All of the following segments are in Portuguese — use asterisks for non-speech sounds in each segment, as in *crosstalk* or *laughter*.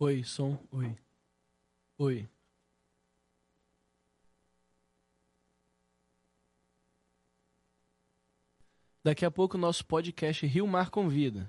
Oi, som, oi. Oi. Daqui a pouco o nosso podcast Rio Mar Convida.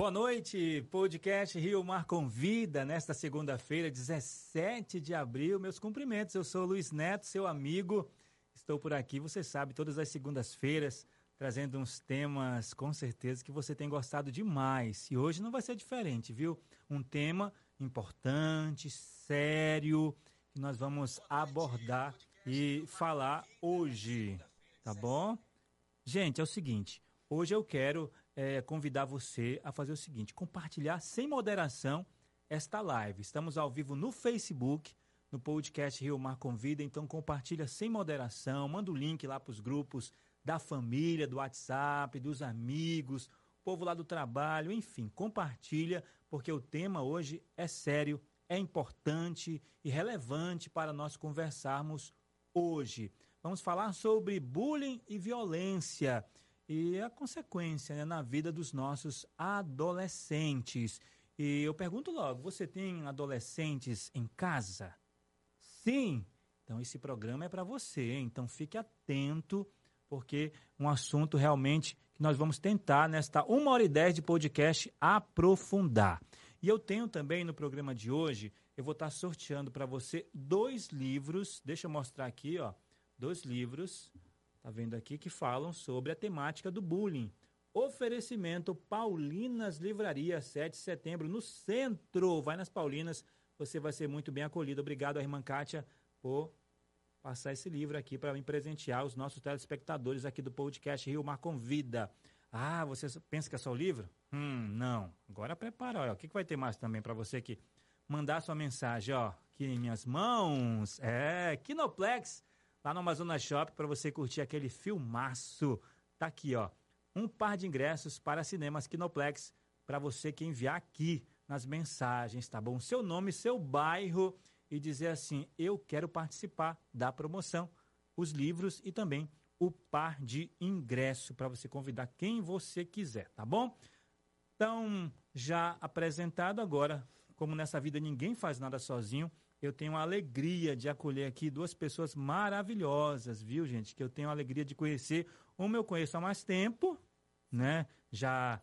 Boa noite, podcast Rio Mar Convida, nesta segunda-feira, 17 de abril. Meus cumprimentos, eu sou Luiz Neto, seu amigo. Estou por aqui, você sabe, todas as segundas-feiras, trazendo uns temas, com certeza, que você tem gostado demais. E hoje não vai ser diferente, viu? Um tema importante, sério, que nós vamos abordar e falar hoje, tá bom? Gente, é o seguinte, hoje eu quero é, convidar você a fazer o seguinte: compartilhar sem moderação esta live. Estamos ao vivo no Facebook, no podcast Rio Mar Convida, então compartilha sem moderação, manda o link lá para os grupos da família, do WhatsApp, dos amigos, povo lá do trabalho, enfim, compartilha, porque o tema hoje é sério, é importante e relevante para nós conversarmos hoje. Vamos falar sobre bullying e violência e a consequência né, na vida dos nossos adolescentes. E eu pergunto logo: você tem adolescentes em casa? Sim. Então esse programa é para você. Então fique atento, porque um assunto realmente que nós vamos tentar nesta uma hora e dez de podcast aprofundar. E eu tenho também no programa de hoje, eu vou estar sorteando para você dois livros. Deixa eu mostrar aqui, ó, dois livros Tá vendo aqui que falam sobre a temática do bullying. Oferecimento Paulinas Livraria, 7 de setembro, no centro. Vai nas Paulinas, você vai ser muito bem acolhido. Obrigado a irmã Kátia por passar esse livro aqui para me presentear os nossos telespectadores aqui do podcast Rio Mar Convida. Ah, você pensa que é só o livro? Hum, não. Agora prepara, olha, o que, que vai ter mais também para você aqui? Mandar sua mensagem, ó, aqui em minhas mãos. É, Kinoplex lá no Amazonas Shop para você curtir aquele filmaço. Tá aqui, ó. Um par de ingressos para cinemas Kinoplex para você que enviar aqui nas mensagens, tá bom? Seu nome, seu bairro e dizer assim: "Eu quero participar da promoção". Os livros e também o par de ingresso para você convidar quem você quiser, tá bom? Então, já apresentado agora, como nessa vida ninguém faz nada sozinho, eu tenho a alegria de acolher aqui duas pessoas maravilhosas, viu, gente? Que eu tenho a alegria de conhecer. Uma eu conheço há mais tempo, né? Já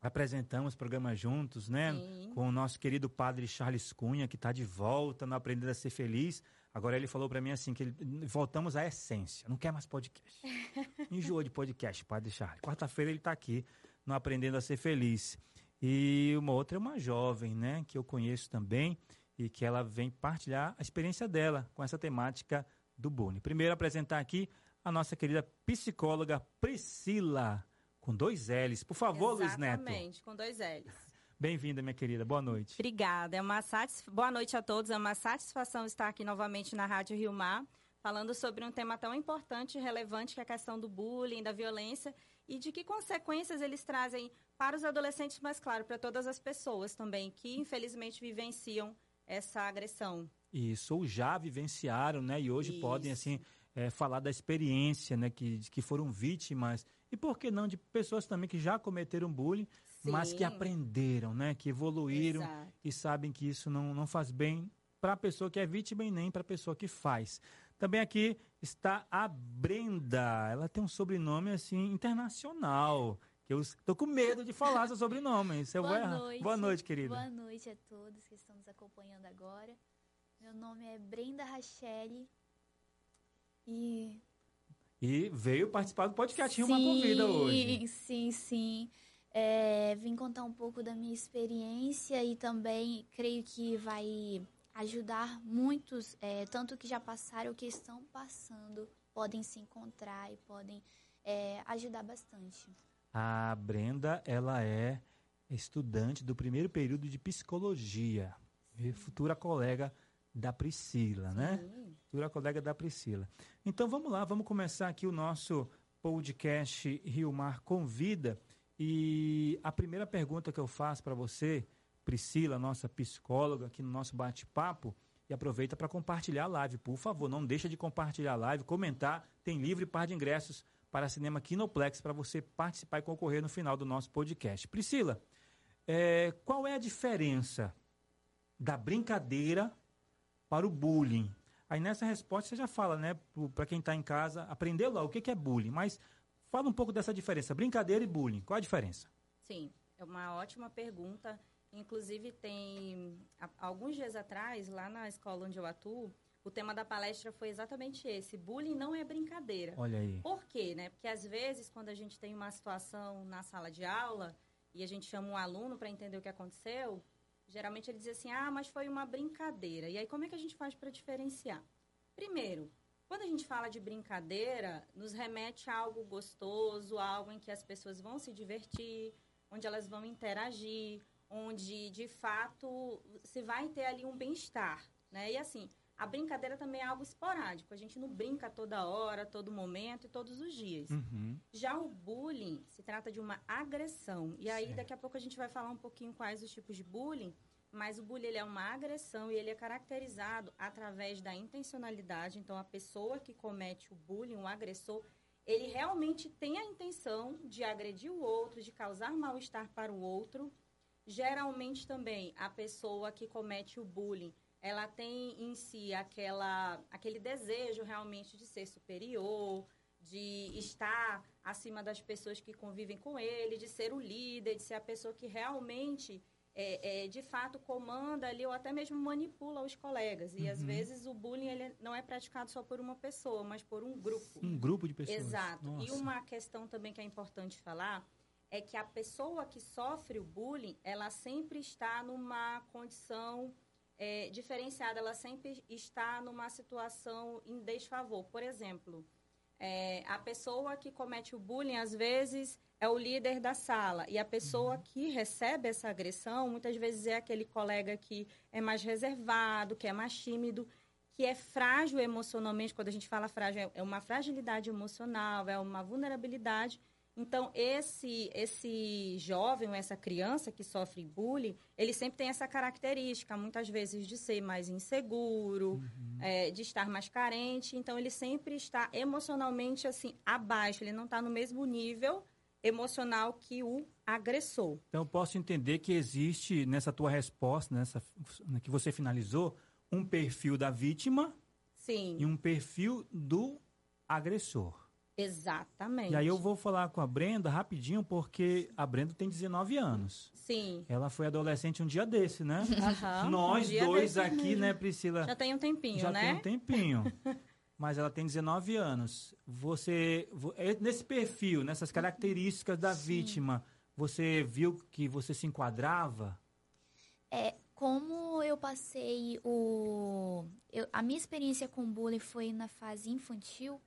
apresentamos programas juntos, né? Sim. Com o nosso querido padre Charles Cunha, que está de volta no Aprender a Ser Feliz. Agora ele falou para mim assim que ele, voltamos à essência, não quer mais podcast. *laughs* Enjoou de podcast, padre Charles. Quarta-feira ele está aqui no Aprendendo a Ser Feliz. E uma outra é uma jovem, né, que eu conheço também e que ela vem partilhar a experiência dela com essa temática do bullying. Primeiro apresentar aqui a nossa querida psicóloga Priscila, com dois L's. Por favor, Luiz Neto. Exatamente, com dois L's. Bem-vinda, minha querida. Boa noite. Obrigada. É uma satisf... Boa noite a todos. É uma satisfação estar aqui novamente na Rádio Rio Mar, falando sobre um tema tão importante e relevante que é a questão do bullying, da violência e de que consequências eles trazem para os adolescentes, mas claro, para todas as pessoas também que infelizmente vivenciam essa agressão. Isso, ou já vivenciaram, né? E hoje Isso. podem, assim, é, falar da experiência, né? Que, de que foram vítimas. E por que não de pessoas também que já cometeram bullying, mas que Sim. aprenderam, né? Que evoluíram Exato. e sabem que isso não, não faz bem para a pessoa que é vítima e nem para a pessoa que faz. Também aqui está a Brenda. Ela tem um sobrenome assim internacional. Que eu tô com medo de falar seu sobrenome. Se eu vou Boa errar. noite. Boa noite, querida. Boa noite a todos que estão nos acompanhando agora. Meu nome é Brenda Rachelle. E. E veio participar do podcast Rio Uma Convida hoje. Sim, sim. É, vim contar um pouco da minha experiência e também creio que vai ajudar muitos, é, tanto que já passaram que estão passando, podem se encontrar e podem é, ajudar bastante. A Brenda, ela é estudante do primeiro período de psicologia. E futura colega da Priscila, né? Sim. Futura colega da Priscila. Então vamos lá, vamos começar aqui o nosso podcast Rio Mar Convida. E a primeira pergunta que eu faço para você, Priscila, nossa psicóloga, aqui no nosso bate-papo, e aproveita para compartilhar a live, por favor, não deixa de compartilhar a live, comentar, tem livre par de ingressos para Cinema Kinoplex para você participar e concorrer no final do nosso podcast. Priscila, é, qual é a diferença da brincadeira para o bullying? Aí nessa resposta você já fala, né, para quem está em casa, aprendeu lá o que, que é bullying, mas fala um pouco dessa diferença, brincadeira e bullying, qual a diferença? Sim, é uma ótima pergunta. Inclusive, tem alguns dias atrás, lá na escola onde eu atuo, o tema da palestra foi exatamente esse: bullying não é brincadeira. Olha aí. Por quê, né? Porque às vezes, quando a gente tem uma situação na sala de aula e a gente chama um aluno para entender o que aconteceu, geralmente ele diz assim: ah, mas foi uma brincadeira. E aí, como é que a gente faz para diferenciar? Primeiro, quando a gente fala de brincadeira, nos remete a algo gostoso, algo em que as pessoas vão se divertir, onde elas vão interagir, onde de fato se vai ter ali um bem-estar, né? E assim, a brincadeira também é algo esporádico. A gente não brinca toda hora, todo momento e todos os dias. Uhum. Já o bullying se trata de uma agressão. E aí, Certo. daqui a pouco, a gente vai falar um pouquinho quais os tipos de bullying. Mas o bullying é uma agressão e ele é caracterizado através da intencionalidade. Então, a pessoa que comete o bullying, o agressor, ele realmente tem a intenção de agredir o outro, de causar mal-estar para o outro. Geralmente também a pessoa que comete o bullying, ela tem em si aquela, aquele desejo realmente de ser superior, de estar acima das pessoas que convivem com ele, de ser o líder, de ser a pessoa que realmente, é, é, de fato, comanda ali ou até mesmo manipula os colegas. E às Uhum. vezes o bullying ele não é praticado só por uma pessoa, mas por um grupo. Um grupo de pessoas. Exato. E Nossa. uma questão também que é importante falar é que a pessoa que sofre o bullying, ela sempre está numa condição é, diferenciada, ela sempre está numa situação em desfavor. Por exemplo, é, a pessoa que comete o bullying, às vezes, é o líder da sala. E a pessoa que recebe essa agressão, muitas vezes é aquele colega que é mais reservado, que é mais tímido, que é frágil emocionalmente. Quando a gente fala frágil, é uma fragilidade emocional, é uma vulnerabilidade. Então, esse, esse jovem essa criança que sofre bullying, ele sempre tem essa característica, muitas vezes, de ser mais inseguro, é, de estar mais carente. Então, ele sempre está emocionalmente, assim, abaixo. Ele não está no mesmo nível emocional que o agressor. Então posso entender que existe nessa tua resposta, nessa que você finalizou, um perfil da vítima Sim, e um perfil do agressor. Exatamente. E aí eu vou falar com a Brenda rapidinho, porque a Brenda tem 19 anos. Sim. Ela foi adolescente um dia desse, né? Aham, Nós um dois desse aqui, né, Priscila? Já tem um tempinho, Já né? tem um tempinho. *laughs* Mas ela tem 19 anos. Você, vo- é, nesse perfil, nessas características da vítima, você viu que você se enquadrava? É, como eu passei o. eu- a minha experiência com bullying foi na fase infantil,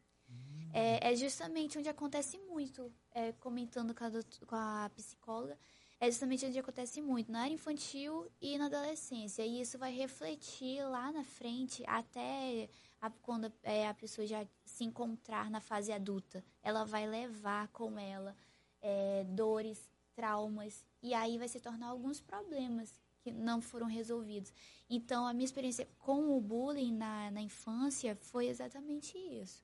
é, é justamente onde acontece muito. é, comentando com a, com a psicóloga, é justamente onde acontece muito, na área infantil e na adolescência. E isso vai refletir lá na frente, até a- quando é, a pessoa já se encontrar na fase adulta. Ela vai levar com ela é, dores, traumas, e aí vai se tornar alguns problemas que não foram resolvidos. Então, a minha experiência com o bullying na, na infância foi exatamente isso.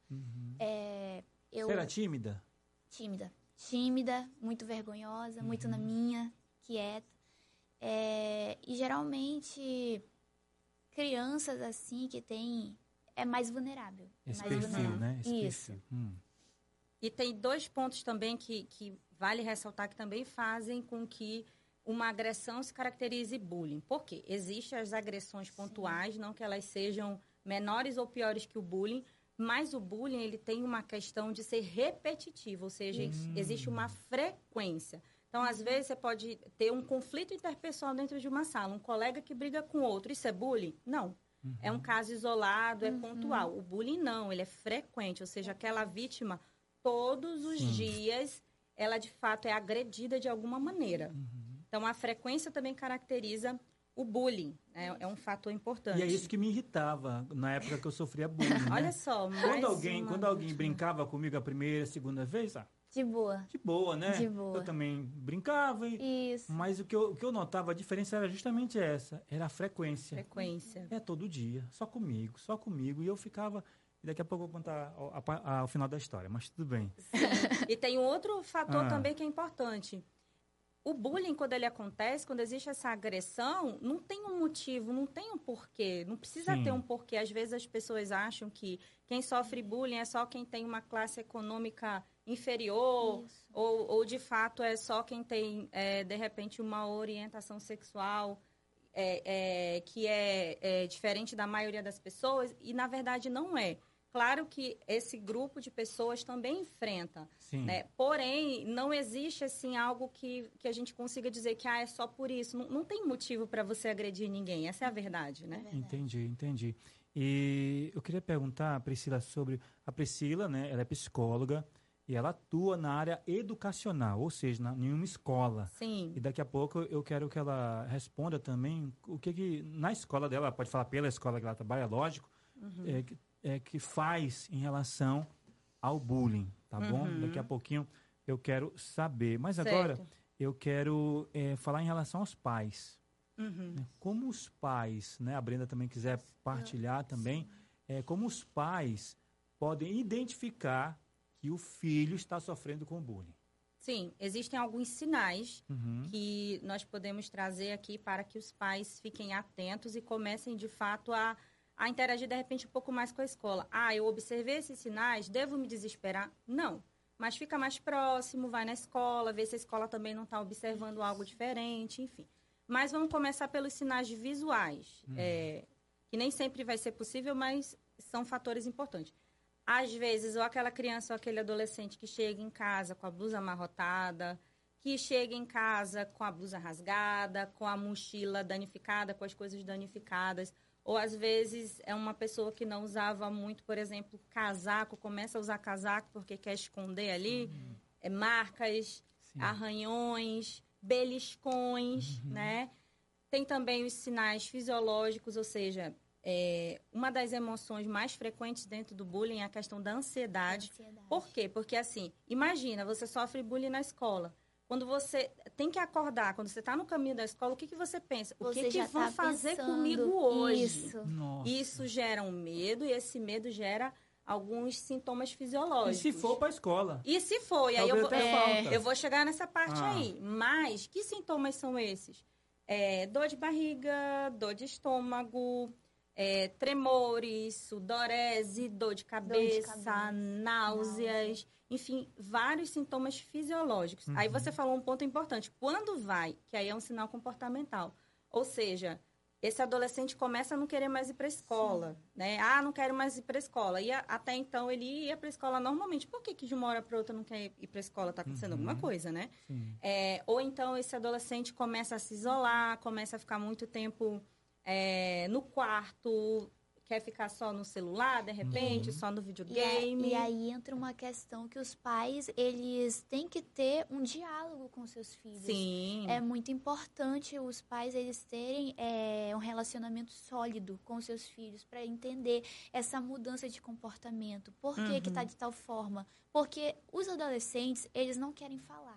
É, eu Você era tímida? tímida. Tímida, muito vergonhosa, muito na minha, quieta. É, e geralmente, crianças assim que tem é mais vulnerável. é Esse mais perfil, vulnerável. né? Esse Isso. Hum. E tem dois pontos também que, que vale ressaltar que também fazem com que uma agressão se caracterize bullying. Por quê? Existem as agressões pontuais, não que elas sejam menores ou piores que o bullying, mas o bullying ele tem uma questão de ser repetitivo, ou seja, existe uma frequência. Então, às vezes, você pode ter um conflito interpessoal dentro de uma sala, um colega que briga com outro. Isso é bullying? Não. É um caso isolado, é pontual. O bullying não, ele é frequente, ou seja, aquela vítima, todos os Sim. dias, ela de fato é agredida de alguma maneira. Então, a frequência também caracteriza o bullying, né? é um fator importante. E é isso que me irritava na época que eu sofria bullying. *laughs* né? Olha só, mais Quando alguém, uma quando alguém brincava comigo a primeira, segunda vez, ah, De boa. de boa, né? De boa. Eu também brincava, e- Isso. mas o que, eu, o que eu notava, a diferença era justamente essa, era a frequência. frequência. É todo dia, só comigo, só comigo. E eu ficava. E daqui a pouco eu vou contar a ao final da história, mas tudo bem. E tem um outro fator Ah. também que é importante. O bullying, quando ele acontece, quando existe essa agressão, não tem um motivo, não tem um porquê. Não precisa Sim. ter um porquê. Às vezes as pessoas acham que quem sofre bullying é só quem tem uma classe econômica inferior, ou, ou de fato é só quem tem, é, de repente, uma orientação sexual é, é, que é, é diferente da maioria das pessoas, e na verdade não é. Claro que esse grupo de pessoas também enfrenta, Sim. né? Porém, não existe assim algo que, que a gente consiga dizer que ah, é só por isso. Não, não tem motivo para você agredir ninguém. Essa é a verdade, né? verdade. Entendi, entendi. E eu queria perguntar, Priscila, sobre. A Priscila, né? Ela é psicóloga e ela atua na área educacional, ou seja, na, em uma escola. Sim. E daqui a pouco eu quero que ela responda também o que, que na escola dela, ela pode falar pela escola que ela trabalha, lógico, é, que, é, que faz em relação ao bullying, tá bom? Uhum. Daqui a pouquinho eu quero saber. Mas Certo. agora eu quero é, falar em relação aos pais. Uhum. né? Como os pais, né? A Brenda também quiser partilhar também, é, como os pais podem identificar que o filho está sofrendo com bullying. Sim, existem alguns sinais Uhum. que nós podemos trazer aqui para que os pais fiquem atentos e comecem de fato a, a interagir de repente um pouco mais com a escola. Ah, eu observei esses sinais, devo me desesperar? Não. Mas fica mais próximo, vai na escola, vê se a escola também não está observando algo diferente, enfim. Mas vamos começar pelos sinais visuais, é, que nem sempre vai ser possível, mas são fatores importantes. Às vezes, ou aquela criança ou aquele adolescente que chega em casa com a blusa amarrotada, que chega em casa com a blusa rasgada, com a mochila danificada, com as coisas danificadas. Ou às vezes é uma pessoa que não usava muito, por exemplo, casaco, começa a usar casaco porque quer esconder ali é, marcas, Sim. arranhões, beliscões, né? Tem também os sinais fisiológicos, ou seja, é, uma das emoções mais frequentes dentro do bullying é a questão da ansiedade. Ansiedade. Por quê? Porque assim, imagina, você sofre bullying na escola. Quando você tem que acordar, quando você está no caminho da escola, o que, que você pensa? O Você que, que já vão tá fazer comigo hoje? Isso. Isso gera um medo e esse medo gera alguns sintomas E fisiológicos. se for para a escola? E se for, e aí eu vou, é, eu vou chegar nessa parte Ah. aí. Mas que sintomas são esses? É, dor de barriga, dor de estômago, é, tremores, sudorese, dor de cabeça, cabeça, náuseas, enfim, vários sintomas fisiológicos. Aí Uhum. você falou um ponto importante. Quando vai, que aí é um sinal comportamental. Ou seja, esse adolescente começa a não querer mais ir para a escola, né? Ah, não quero mais ir para a escola. E até então ele ia para a escola normalmente. Por que, que de uma hora para outra não quer ir para a escola? Está acontecendo Uhum. alguma coisa, né? É, ou então esse adolescente começa a se isolar, começa a ficar muito tempo é, no quarto, quer ficar só no celular, de repente, só no E, a- videogame. e aí entra uma questão que os pais, eles têm que ter um diálogo com seus filhos. Sim. É muito importante os pais eles terem é, um relacionamento sólido com seus filhos para entender essa mudança de comportamento. Por que que tá Uhum. de tal forma? Porque os adolescentes, eles não querem falar.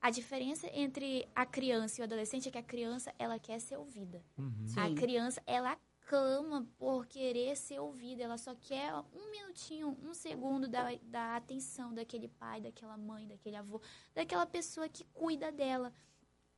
A diferença entre a criança e o adolescente é que a criança, ela quer ser ouvida. Uhum. A criança, ela clama por querer ser ouvida. Ela só quer um minutinho, um segundo da, da atenção daquele pai, daquela mãe, daquele avô, daquela pessoa que cuida dela.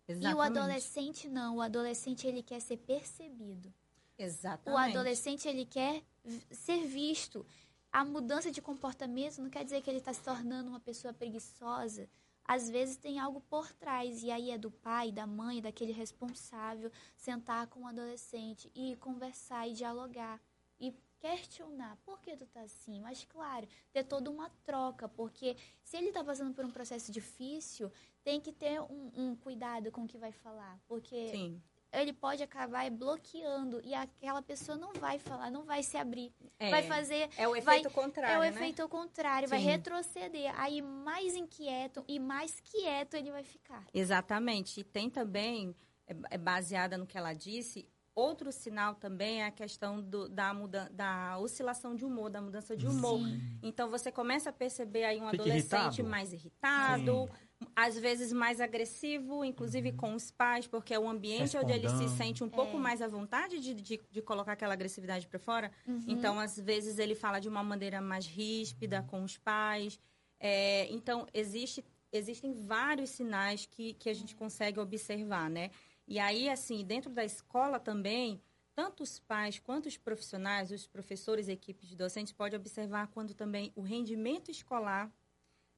E o Exatamente. adolescente não. O adolescente, ele quer ser percebido. Exatamente. O adolescente, ele quer ser visto. A mudança de comportamento não quer dizer que ele está se tornando uma pessoa preguiçosa. Às vezes tem algo por trás, e aí é do pai, da mãe, daquele responsável sentar com o adolescente e conversar e dialogar. E questionar, por que tu tá assim? Mas, claro, ter toda uma troca, porque se ele tá passando por um processo difícil, tem que ter um, um cuidado com o que vai falar. Porque Sim. Ele pode acabar bloqueando e aquela pessoa não vai falar, não vai se abrir. É, Vai fazer. é o vai- efeito contrário, é o né? efeito contrário, vai Sim. retroceder. Aí mais inquieto e mais quieto ele vai ficar. Exatamente. E tem também, é, é baseada no que ela disse, outro sinal também é a questão do- da, muda, da oscilação de humor, da mudança de humor. Então você começa a perceber aí um Fica adolescente irritado? mais irritado, às vezes mais agressivo, inclusive com os pais, porque é um ambiente onde ele se sente um pouco É. mais à vontade de, de, de colocar aquela agressividade para fora. Uhum. Então, às vezes, ele fala de uma maneira mais ríspida com os pais. É, então, existe, existem vários sinais que, que a gente consegue observar, né? E aí, assim, dentro da escola também, tanto os pais quanto os profissionais, os professores equipes de docentes podem observar quando também o rendimento escolar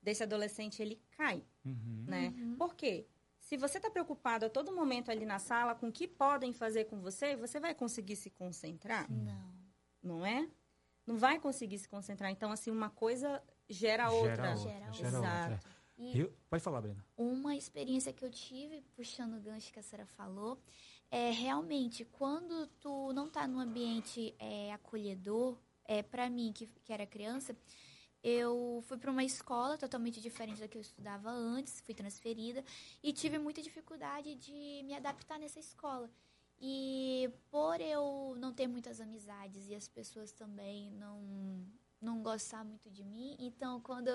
desse adolescente, ele cai, Uhum. né? Por quê? Se você está preocupado a todo momento ali na sala com o que podem fazer com você, você vai conseguir se concentrar? Não. não é? Não vai conseguir se concentrar. Então, assim, uma coisa gera outra. Gera outra. Gera Gera outra. outra. E Eu- Pode falar, Brena. uma experiência que eu tive, puxando o gancho que a senhora falou, é realmente quando tu não tá num ambiente é, acolhedor, é, para mim, que, que era criança, eu fui para uma escola totalmente diferente da que eu estudava antes, fui transferida e tive muita dificuldade de me adaptar nessa escola. E por eu não ter muitas amizades e as pessoas também não não gostar muito de mim, então quando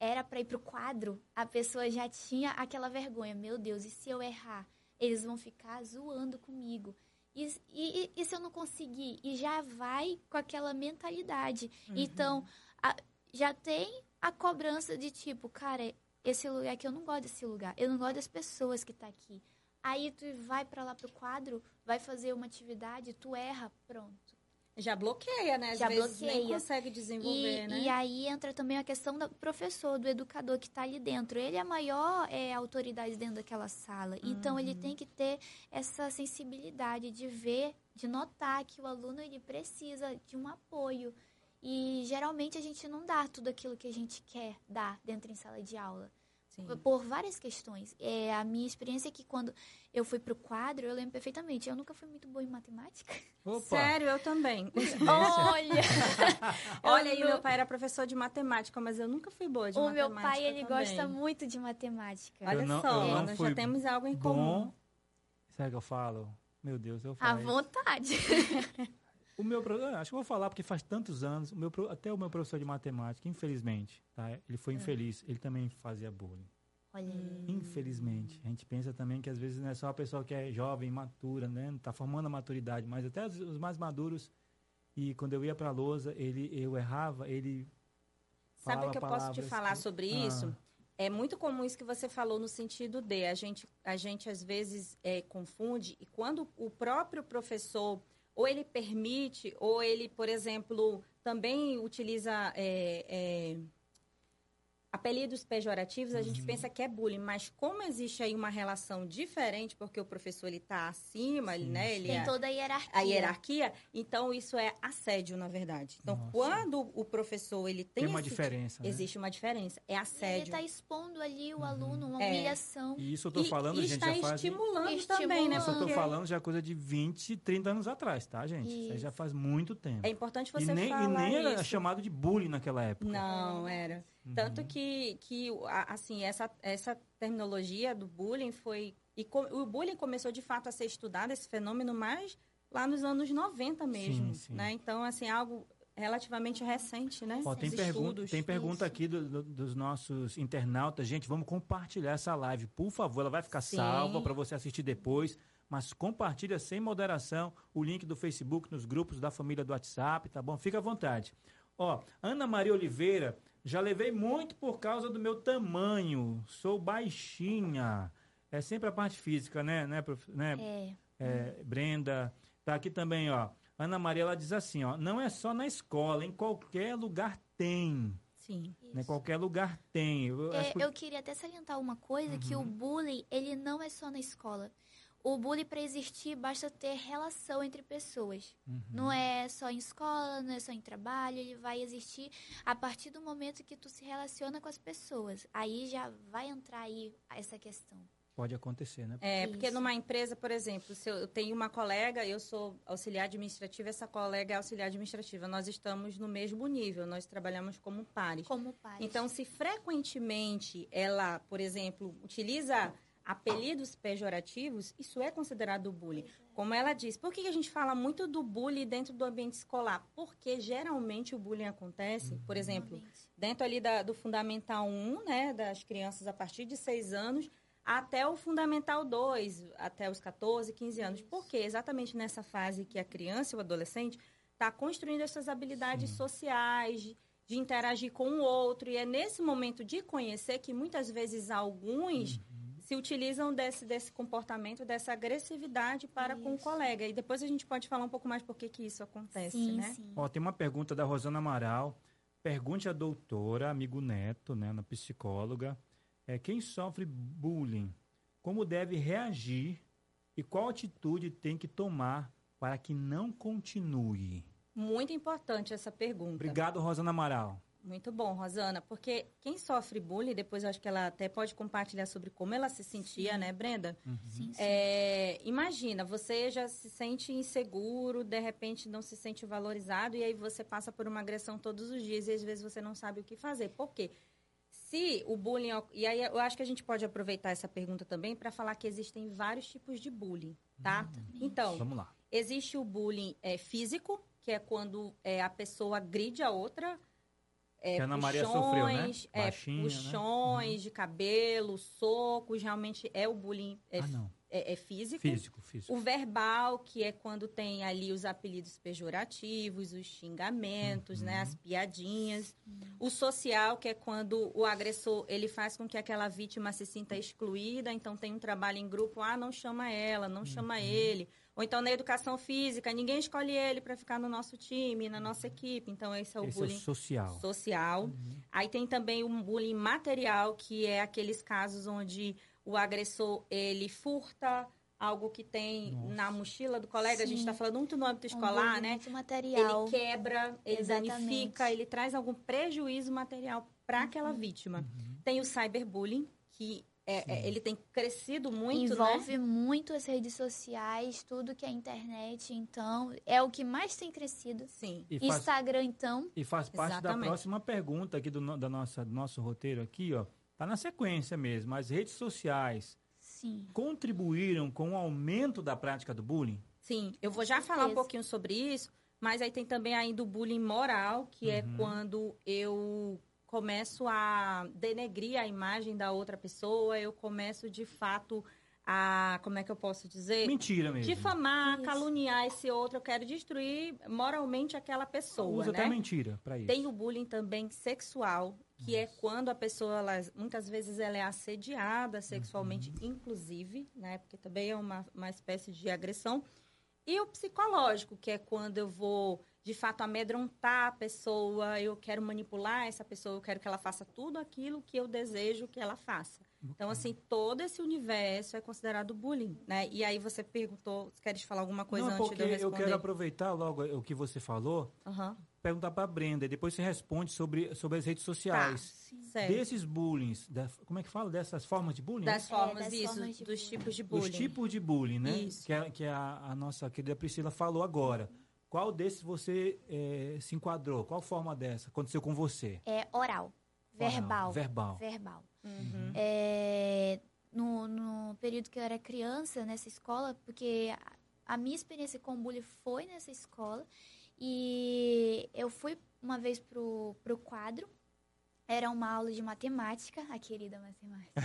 era para ir pro quadro, a pessoa já tinha aquela vergonha, meu Deus, e se eu errar? Eles vão ficar zoando comigo. E, e, e se eu não conseguir? E já vai com aquela mentalidade. Então, a- já tem a cobrança de tipo, cara, esse lugar aqui, eu não gosto desse lugar. Eu não gosto das pessoas que tá aqui. Aí tu vai para lá pro quadro, vai fazer uma atividade, tu erra, pronto. Já bloqueia, né? Às Já vezes nem bloqueia. consegue desenvolver, E, né? e aí entra também a questão do professor, do educador que está ali dentro. Ele é a maior é, autoridade dentro daquela sala. Então, ele Uhum. tem que ter essa sensibilidade de ver, de notar que o aluno ele precisa de um apoio. E geralmente a gente não dá tudo aquilo que a gente quer dar dentro em sala de aula. Sim. Por várias questões. É, a minha experiência é que quando eu fui pro quadro, eu lembro perfeitamente, eu nunca fui muito boa em matemática. Opa! Sério, eu também. Olha! *laughs* Olha aí, não- meu pai era professor de matemática, mas eu nunca fui boa de O matemática meu pai, ele também. gosta muito de matemática. Olha não- só, não nós já temos algo em comum. Bom. Sabe o que eu falo? Meu Deus, eu À falo. vontade. *laughs* O meu, acho que eu vou falar porque faz tantos anos, o meu, até o meu professor de matemática, infelizmente, tá? Ele foi infeliz, ele também fazia bullying. Olha aí. Infelizmente. A gente pensa também que às vezes não é só a pessoa que é jovem, matura, né? Tá formando a maturidade, mas até os, os mais maduros. E quando eu ia pra lousa, ele, eu errava, ele Sabe o que eu posso te falar que- sobre Ah. isso? É muito comum isso que você falou no sentido de a gente, a gente às vezes é, confunde e quando o próprio professor ou ele permite, ou ele, por exemplo, também utiliza é, é, apelidos pejorativos, a gente pensa que é bullying, mas como existe aí uma relação diferente, porque o professor ele está acima, Sim, né? Ele Tem é- toda a hierarquia. a hierarquia, então isso é assédio, na verdade. Então, Nossa. quando o professor ele tem, Tem uma esse- diferença, né? existe uma diferença, é Ele assédio. está expondo ali o aluno, uma É. humilhação. E isso eu tô E- falando, e gente, está já faz... estimulando Estimulando. também, né? Isso eu tô Porque falando já coisa de 20, 30 anos atrás, tá, gente? Isso, aí já Isso. faz muito tempo. é importante e você nem, e falar nem era isso. chamado de bullying naquela época. Não, era. Uhum. Tanto que, que a- assim, essa, essa terminologia do bullying foi... E o bullying começou, de fato, a ser estudado, esse fenômeno, mais lá nos anos 90 mesmo, sim. né? Então, assim, algo relativamente recente, né? Ó, tem, Os pergun estudos. tem pergunta Isso. aqui do- do- dos nossos internautas. Gente, vamos compartilhar essa live, por favor. Ela vai ficar Sim. salva para você assistir depois. Mas compartilha sem moderação o link do Facebook nos grupos da família do WhatsApp, tá bom? Fica à vontade. Ó, Ana Maria Oliveira, já levei muito por causa do meu tamanho. Sou baixinha. É sempre a parte física, né, né, prof- né É. é, Brenda. Tá aqui também, ó. Ana Maria, ela diz assim, ó. Não é só na escola, em qualquer lugar tem. Sim. Né? Qualquer lugar tem. Eu É, que- eu queria até salientar uma coisa, que o bullying, ele não é só na escola. O bullying, para existir, basta ter relação entre pessoas. Uhum. Não é só em escola, não é só em trabalho, ele vai existir a partir do momento que tu se relaciona com as pessoas. Aí já vai entrar aí essa questão. Pode acontecer, né? É, porque Isso. numa empresa, por exemplo, se eu tenho uma colega, eu sou auxiliar administrativa, essa colega é auxiliar administrativa. Nós estamos no mesmo nível, nós trabalhamos como pares. Como pai. Então, se frequentemente ela, por exemplo, utiliza apelidos pejorativos, isso é considerado bullying. Como ela diz, por que a gente fala muito do bullying dentro do ambiente escolar? Porque geralmente o bullying acontece, por exemplo, dentro ali da- do Fundamental 1, né, das crianças a partir de 6 anos, até o Fundamental 2, até os 14, 15 anos. Porque exatamente nessa fase que a criança e o adolescente está construindo essas habilidades sociais, de, de interagir com o outro. E é nesse momento de conhecer que muitas vezes alguns se utilizam desse, desse comportamento, dessa agressividade para com o Isso. colega. E depois a gente pode falar um pouco mais por que que isso acontece, sim, né? sim. Ó, tem uma pergunta da Rosana Amaral. Pergunte à doutora, amigo Neto, né, na psicóloga, é, quem sofre bullying, como deve reagir e qual atitude tem que tomar para que não continue? Muito importante essa pergunta. Obrigado, Rosana Amaral. Muito bom, Rosana, porque quem sofre bullying, depois eu acho que ela até pode compartilhar sobre como ela se sentia, né, Brenda? Sim, sim. É, imagina, você já se sente inseguro, de repente não se sente valorizado, e aí você passa por uma agressão todos os dias e às vezes você não sabe o que fazer. Por quê? Se o bullying. E aí eu acho que a gente pode aproveitar essa pergunta também para falar que existem vários tipos de bullying, tá? Então, Vamos lá. Existe o bullying é, físico, que é quando é, a pessoa agride a outra. É, Que a Ana Maria puxões, sofreu, né? É, Baixinha, né? puxões de cabelo, socos, realmente é o bullying é, ah, não. É- é físico. Físico, físico. O verbal, que é quando tem ali os apelidos pejorativos, os xingamentos, né, Uhum. as piadinhas. O social, que é quando o agressor ele faz com que aquela vítima se sinta excluída, então tem um trabalho em grupo, ah, não chama ela, não Uhum. chama ele. Ou então na educação física, ninguém escolhe ele para ficar no nosso time, na nossa equipe. Então esse é o Esse é bullying o social. social. Aí tem também o bullying material, que é aqueles casos onde o agressor ele furta algo que tem Nossa. na mochila do colega. A gente Sim. está falando muito no âmbito Um escolar, bullying né? material. Ele quebra, ele Exatamente. danifica, ele traz algum prejuízo material para aquela vítima. Uhum. Tem o cyberbullying, que é- é- ele tem crescido muito, né? Envolve muito as redes sociais, tudo que é internet, então é o que mais tem crescido. Sim. E faz, Instagram, então, e faz parte da Exatamente. próxima pergunta aqui do, da nossa, do nosso roteiro aqui, ó. Tá na sequência mesmo. As redes sociais sim. contribuíram com o aumento da prática do bullying? Sim, eu vou já falar um pouquinho sobre isso, mas aí tem também ainda o bullying moral, que é Uhum. quando eu começo a denegrir a imagem da outra pessoa, eu começo de fato a, como é que eu posso dizer? Mentira mesmo. Difamar, Isso. caluniar esse outro, eu quero destruir moralmente aquela pessoa, Usa né? até mentira para isso. Tem o bullying também sexual, que é quando a pessoa, ela, muitas vezes, ela é assediada sexualmente, Uhum. inclusive, né? Porque também é uma, uma espécie de agressão. E o psicológico, que é quando eu vou, de fato, amedrontar a pessoa, eu quero manipular essa pessoa, eu quero que ela faça tudo aquilo que eu desejo que ela faça. Então, assim, todo esse universo é considerado bullying, né? E aí você perguntou, queres falar alguma coisa Não, antes de eu responder? eu quero aproveitar logo o que você falou, Aham, perguntar para Brenda, e depois você responde sobre, sobre as redes tá, sociais. certo. Desses bullying, da- como é que fala? Dessas formas de bullying? Das É, formas, das isso, formas de dos bullying. tipos de bullying. Os tipos de bullying, né? Isso. Que, a, que a, a nossa querida Priscila falou agora. Qual desses você eh, se enquadrou? Qual forma dessa aconteceu com você? É oral, verbal. Verbal. Verbal. Uhum. É, no, no período que eu era criança, nessa escola, porque a, a minha experiência com bullying foi nessa escola. E eu fui uma vez pro, pro quadro. Era uma aula de matemática, a querida matemática.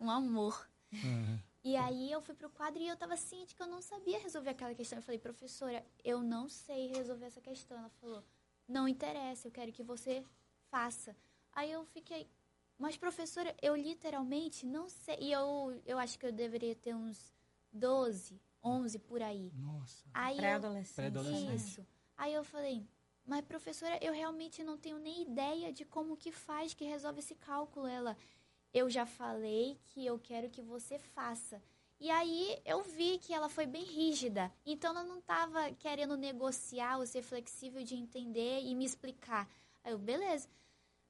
um amor. Uhum. E aí eu fui pro quadro e eu tava ciente que eu não sabia resolver aquela questão. Eu falei, professora, eu não sei resolver essa questão. Ela falou, não interessa, eu quero que você faça. Aí eu fiquei, mas professora, eu literalmente não sei. E eu, eu acho que eu deveria ter uns 12, 11 por aí. Nossa. Aí Pré-adolescente. Pré-adolescente. isso. Aí eu falei, mas professora, eu realmente não tenho nem ideia de como que faz, que resolve esse cálculo. Ela, eu já falei que eu quero que você faça. E aí eu vi que ela foi bem rígida. Então ela não estava querendo negociar ou ser flexível de entender e me explicar. Aí eu, beleza.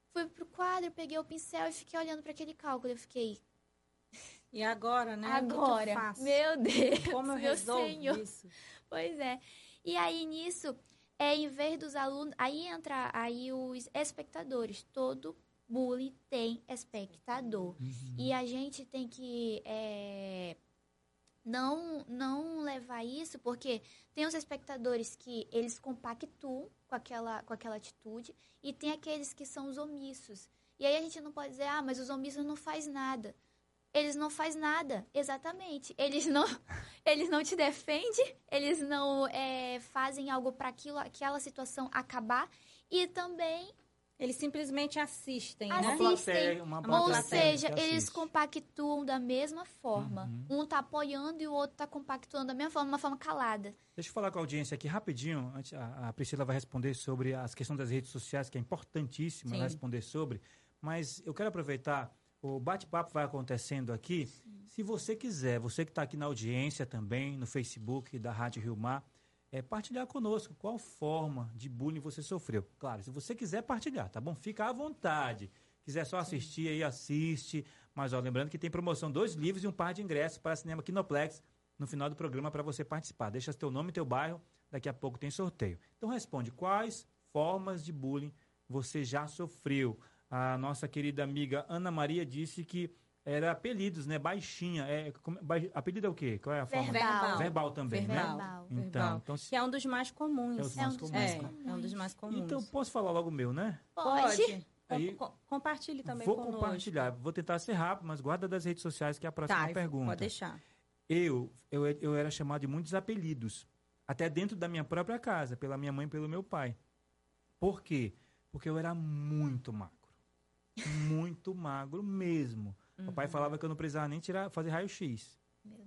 Fui pro quadro, peguei o pincel e fiquei olhando para aquele cálculo. Eu fiquei, E agora, né? Agora, meu Deus, Como eu resolvo Senhor. isso? Pois é. E aí nisso, é em vez dos alunos, aí entra aí os espectadores. Todo bullying tem espectador. Uhum. E a gente tem que é, não não levar isso, porque tem os espectadores que eles compactuam com aquela com aquela atitude e tem aqueles que são os omissos. E aí a gente não pode dizer, ah, mas os omissos não faz nada. Eles não faz nada, exatamente. Eles não, *laughs* eles não te defendem, eles não é, fazem algo para aquela situação acabar e também Eles simplesmente assistem, Uma né? Assistem. plateia, uma Uma ou plateia seja, eles compactuam da mesma forma. Uhum. Um tá apoiando e o outro tá compactuando da mesma forma, uma forma calada. Deixa eu falar com a audiência aqui rapidinho. Antes, a, Priscila vai responder sobre as questões das redes sociais, que é importantíssimo ela responder sobre. Mas eu quero aproveitar, o bate-papo vai acontecendo aqui. Se você quiser, você que está aqui na audiência também, no Facebook da Rádio Rio Mar, é, partilhar conosco qual forma de bullying você sofreu. Claro, se você quiser partilhar, tá bom? Fica à vontade. Quiser só assistir aí, assiste. Mas ó, lembrando que tem promoção dois livros e um par de ingressos para cinema Kinoplex no final do programa para você participar. Deixa teu nome e teu bairro, daqui a pouco tem sorteio. Então responde quais formas de bullying você já sofreu. A nossa querida amiga Ana Maria disse que era apelidos, né? Baixinha. É, como- apelido é o quê? Qual é a forma? Verbal. Verbal também, né? Verbal. Então, Verbal. então, se- Que é um dos mais comuns. É um dos É mais um dos comuns. mais É, comuns. é um dos mais comuns. então posso falar logo o meu, né? Pode. Aí- com- compartilhe também Vou conosco. compartilhar. Vou tentar ser rápido, mas guarda das redes sociais que é a próxima Tá, pergunta. pode deixar. Eu, eu, eu era chamado de muitos apelidos, até dentro da minha própria casa, pela minha mãe e pelo meu pai. Por quê? Porque eu era muito magro. Muito magro mesmo. Papai falava que eu não precisava nem tirar, fazer raio-x.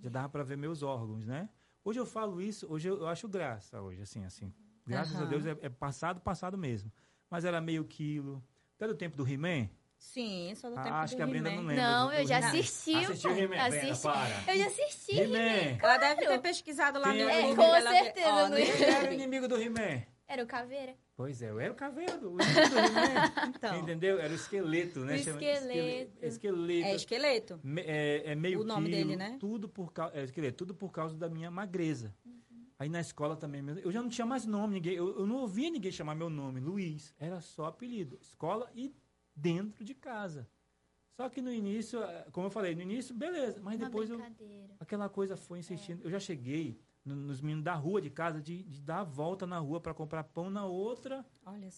Já dava para ver meus órgãos, né? Hoje eu falo isso, hoje eu, eu acho graça, hoje, assim, assim. Graças a Aham. Deus é, é passado, passado mesmo. Mas era meio quilo. Até do tempo do He-Man? Sim, só do Ah, tempo acho do que a Brenda He-Man. não lembra. Não, do- eu já assisti. Assistiu pô. He-Man? Brenda, Assisti. para. Eu já assisti. He-Man. Ela deve ter pesquisado lá Quem no é? YouTube. Com ela vê- certeza, ó, no no Quem YouTube. era o inimigo do He-Man? Era o Caveira. Pois é, eu era o caveira do, o inimigo do He-Man. Então, Entendeu? Era o esqueleto, né? O esqueleto. esquele- Esqueleto. é esqueleto. Me- É, é meio O nome quilo, dele, né? Tudo por, é, esqueleto, tudo por causa da minha magreza. Uhum. Aí na escola também, eu já não tinha mais nome, ninguém, eu, eu não ouvia ninguém chamar meu nome, Luiz. Era só apelido. Escola e dentro de casa. Só que no início, eh, como eu falei, no início, beleza. Mas Uma depois eu, aquela coisa foi insistindo. Eu já cheguei nos meninos da rua de casa de, de dar a volta na rua para comprar pão na outra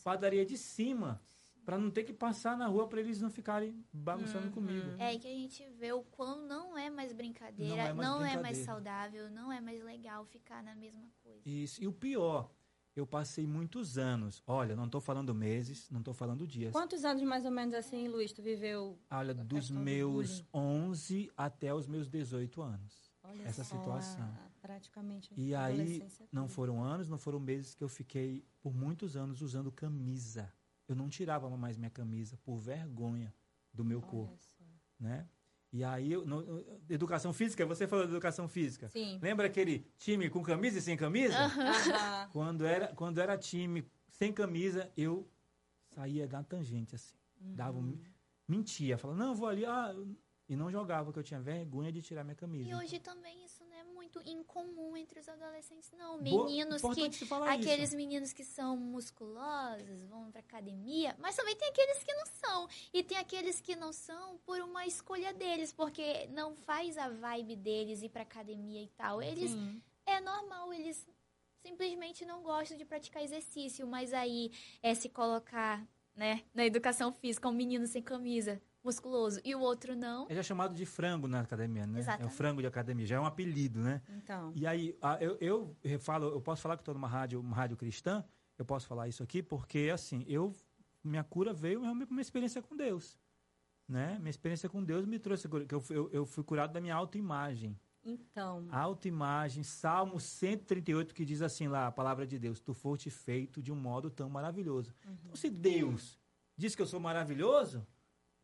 padaria de cima. Para não ter que passar na rua para eles não ficarem bagunçando comigo. É aí que a gente vê o quão não é mais brincadeira, Não é mais não é mais brincadeira. saudável, não é mais legal ficar na mesma coisa. Isso. E o pior, eu passei muitos anos. Olha, não estou falando meses, não estou falando dias. Quantos anos mais ou menos assim, Luiz, tu viveu? Olha, dos do meus bullying? 11 até os meus 18 anos. Olha essa só, situação. Praticamente. E aí, não toda. foram anos, não foram meses que eu fiquei por muitos anos usando camisa. Eu não tirava mais minha camisa por vergonha do meu corpo, Olha só. né? E aí, eu- no- educação física, você falou de educação física. Sim. Lembra aquele time com camisa e sem camisa? Aham. Quando era, quando era time sem camisa, eu saía da tangente, assim. Dava um, mentia, falava, não, vou ali, ah, e não jogava, porque eu tinha vergonha de tirar minha camisa. E hoje também isso não muito incomum entre os adolescentes, não. Boa- Meninos que. você falar Aqueles isso. meninos que são musculosos, vão pra academia, mas também tem aqueles que não são. E tem aqueles que não são por uma escolha deles, porque não faz a vibe deles ir pra academia e tal. Eles Sim. é normal, eles simplesmente não gostam de praticar exercício, mas aí é se colocar, né, na educação física um menino sem camisa, musculoso, e o outro não. É já chamado de frango na academia, né? É o Exatamente. frango de academia, já é um apelido, né? Então. E aí, eu, eu, falo, eu posso falar que estou numa rádio, uma rádio cristã, eu posso falar isso aqui, porque assim, eu, minha cura veio realmente com uma experiência com Deus. Né? Minha experiência com Deus me trouxe, que eu, fui- eu, eu fui curado da minha autoimagem. Então. Autoimagem, Salmo 138, que diz assim lá, a palavra de Deus, tu foste feito de um modo tão maravilhoso. Então, se Deus diz que eu sou maravilhoso,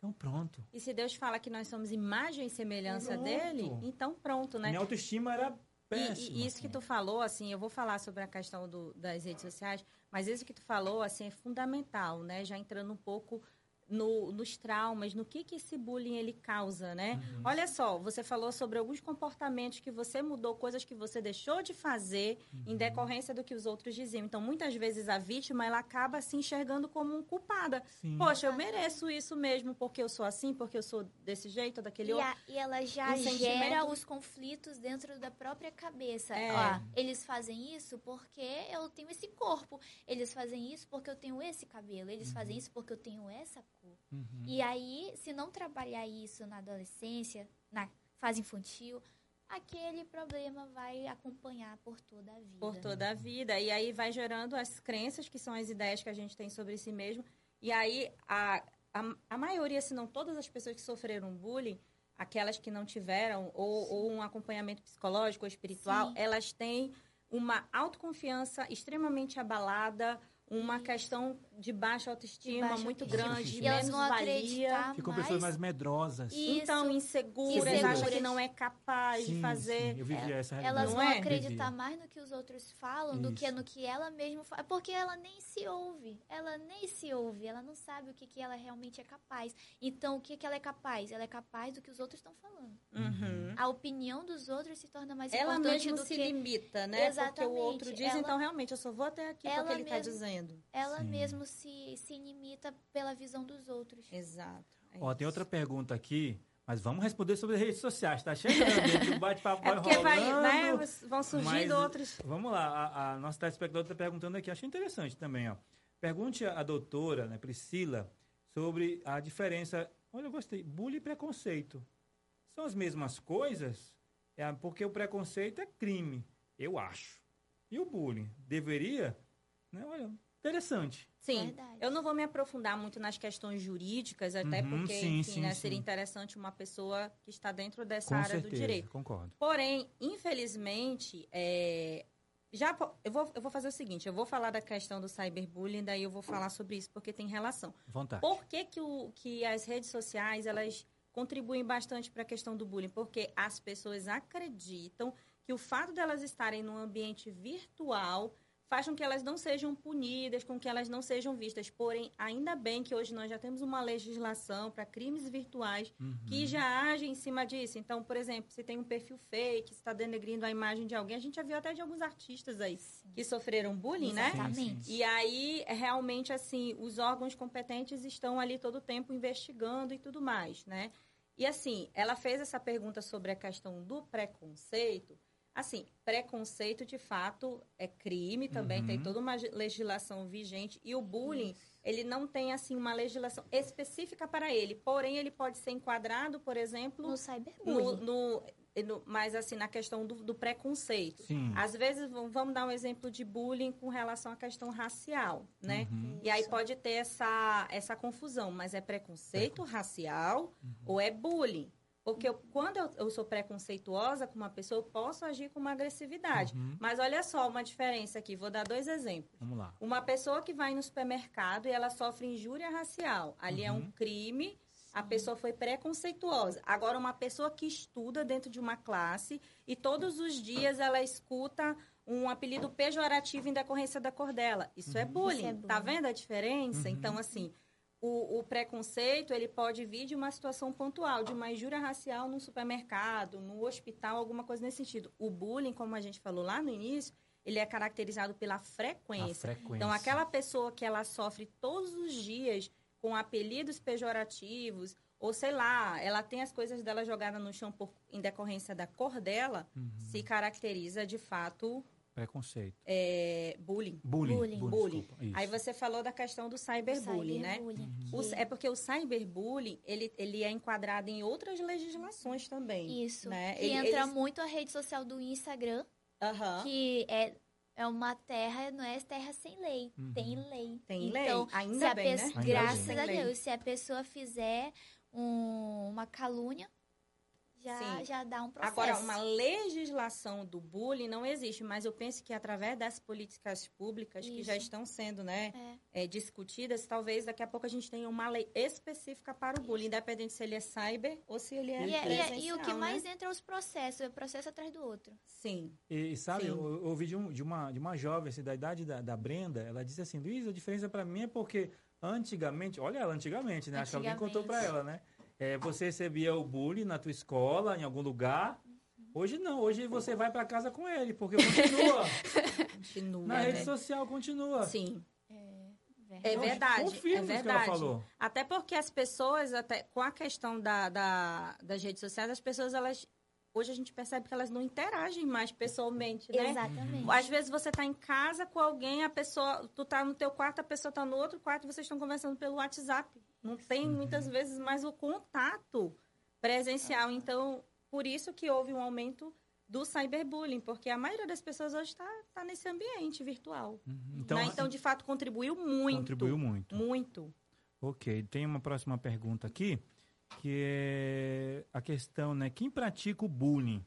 então pronto. E se Deus fala que nós somos imagem e semelhança Pronto. dele, então pronto, né? Minha autoestima era E- péssima. E, isso que tu falou, assim, eu vou falar sobre a questão do- das redes sociais, mas isso que tu falou, assim, é fundamental, né? Já entrando um pouco no- nos traumas, no que que esse bullying ele causa, né? Uhum. Olha só, você falou sobre alguns comportamentos que você mudou, coisas que você deixou de fazer Uhum. em decorrência do que os outros diziam. Então, muitas vezes a vítima, ela acaba se enxergando como um culpada. Sim. Poxa, eu mereço isso mesmo porque eu sou assim, porque eu sou desse jeito, daquele E, outro. a- e ela já Um gera os conflitos dentro da própria cabeça. É. Ó, eles fazem isso porque eu tenho esse corpo. Eles fazem isso porque eu tenho esse cabelo. Eles fazem isso porque eu tenho essa cor. Uhum. E aí, se não trabalhar isso na adolescência, na fase infantil, aquele problema vai acompanhar por toda a vida. por toda a vida. E aí vai gerando as crenças, que são as ideias que a gente tem sobre si mesmo. E aí a, a, a maioria, se não todas as pessoas que sofreram bullying, aquelas que não tiveram, ou, ou um acompanhamento psicológico ou espiritual, Sim. elas têm uma autoconfiança extremamente abalada, uma questão de baixa autoestima De baixa muito autoestima. grande, E elas menos valia. Ficam mais pessoas mais medrosas. E- Então, Isso. inseguras, Inseguras. acha que não é capaz de Sim, fazer. sim, eu vivia essa realidade. Elas Não vão é? acreditar mais no que os outros falam do que Isso. no que ela mesma fala. Porque ela nem se ouve. Ela nem se ouve. Ela não sabe o que, que ela realmente é capaz. Então, o que, que ela é capaz? Ela é capaz do que os outros estão falando. Uhum. A opinião dos outros se torna mais Ela importante do se que limita, né? Porque o Exatamente. outro diz, Ela- então realmente eu só vou até aqui Ela porque ele está mesmo- dizendo. ela Sim. mesmo se, se limita pela visão dos outros. Exato. é Ó, tem outra pergunta aqui, mas vamos responder sobre as redes sociais. Tá chegando. O bate-papo *laughs* É vai porque vai, rolando. né, vão surgindo mas- outros. Vamos lá, a, a nossa telespectadora está perguntando aqui, achei interessante também, ó. Pergunte à doutora, né, Priscila, sobre a diferença. Olha, eu gostei. Bullying e preconceito. São as mesmas coisas? É, porque o preconceito é crime, eu acho. E o bullying? Deveria? Né? Olha, interessante. Sim, Verdade. eu não vou me aprofundar muito nas questões jurídicas, até Uhum, porque, sim, enfim, sim, né, sim. seria interessante uma pessoa que está dentro dessa Com área certeza, do direito. concordo. Porém, infelizmente, é, já eu vou, eu vou fazer o seguinte, eu vou falar da questão do cyberbullying, daí eu vou falar sobre isso porque tem relação. Vontade. Por que, que, o, que as redes sociais elas contribuem bastante para a questão do bullying? Porque as pessoas acreditam que o fato delas estarem num ambiente virtual faz com que elas não sejam punidas, com que elas não sejam vistas. Porém, ainda bem que hoje nós já temos uma legislação para crimes virtuais Uhum. que já age em cima disso. Então, por exemplo, se tem um perfil fake, se está denegrindo a imagem de alguém, a gente já viu até de alguns artistas aí que sofreram bullying, né? Exatamente. E aí, realmente, assim, os órgãos competentes estão ali todo o tempo investigando e tudo mais, né? E assim, ela fez essa pergunta sobre a questão do preconceito. Assim, preconceito de fato é crime, também Uhum. tem toda uma legislação vigente. E o bullying, ele não tem, assim, uma legislação específica para ele. Porém, ele pode ser enquadrado, por exemplo, No no, cyberbullying. no, no- mas assim, na questão do, do preconceito. Sim. Às vezes, vamos dar um exemplo de bullying com relação à questão racial, né? Uhum. E aí Isso. pode ter essa, essa confusão, mas é preconceito racial ou é bullying? Porque eu, quando eu, eu sou preconceituosa com uma pessoa, eu posso agir com uma agressividade. Uhum. Mas olha só uma diferença aqui, vou dar dois exemplos. Vamos lá. Uma pessoa que vai no supermercado e ela sofre injúria racial. Ali é um Uhum. crime, a pessoa foi preconceituosa. Agora, uma pessoa que estuda dentro de uma classe e todos os dias ela escuta um apelido pejorativo em decorrência da cor dela. Isso é bullying. Isso é Tá bullying. vendo a diferença? Uhum. Então, assim, o, o preconceito, ele pode vir de uma situação pontual, de uma injúria racial num supermercado, no hospital, alguma coisa nesse sentido. O bullying, como a gente falou lá no início, ele é caracterizado pela frequência. frequência. Então, aquela pessoa que ela sofre todos os dias com apelidos pejorativos, ou sei lá, ela tem as coisas dela jogadas no chão por, em decorrência da cor dela, Uhum. se caracteriza de fato Preconceito. é, bullying. Bullying. Bullying. Bullying. desculpa. Aí você falou da questão do cyberbullying, né? Cyberbullying, O- é porque o cyberbullying, ele, ele é enquadrado em outras legislações também. Isso. né? Que Ele- entra eles- muito a rede social do Instagram, Aham. que é, é uma terra, não é terra sem lei. Uhum. Tem lei. Tem então, lei. Ainda se a bem, né? pessoa- Ainda Graças bem. a Tem lei. Deus. Se a pessoa fizer um- uma calúnia, já, Sim. já dá um processo. Agora, uma legislação do bullying não existe, mas eu penso que através das políticas públicas que já Isso. estão sendo né, É. é, discutidas, talvez daqui a pouco a gente tenha uma lei específica para o bullying, independente se ele é cyber ou se ele é E, é- e é- e o que presencial, mais né? entra é os processos, é processo atrás do outro. Sim. E, e sabe, Sim. eu, eu ouvi de, um- de uma, de uma jovem, assim, da idade da, da Brenda, ela disse assim, Luiz, a diferença pra mim é porque antigamente, olha ela antigamente, né? Acho que alguém contou pra ela, né? É, você recebia o bullying na tua escola, em algum lugar. Hoje não, hoje você vai pra casa com ele, porque continua. *laughs* Continua. na né? rede social continua. Sim. É verdade, confirma é isso que ela verdade. falou. Até porque as pessoas, até com a questão da, da- das redes sociais, as pessoas, elas. Hoje a gente percebe que elas não interagem mais pessoalmente, né? Exatamente. Às vezes você tá em casa com alguém, a pessoa, tu tá no teu quarto, a pessoa tá no outro quarto, vocês estão conversando pelo WhatsApp. Não tem Uhum. muitas vezes mais o contato presencial. Então, por isso que houve um aumento do cyberbullying, porque a maioria das pessoas hoje está tá nesse ambiente virtual. Então, Então, então, de fato, contribuiu muito. contribuiu muito. Muito. Ok, tem uma próxima pergunta aqui, que é a questão, né? Quem pratica o bullying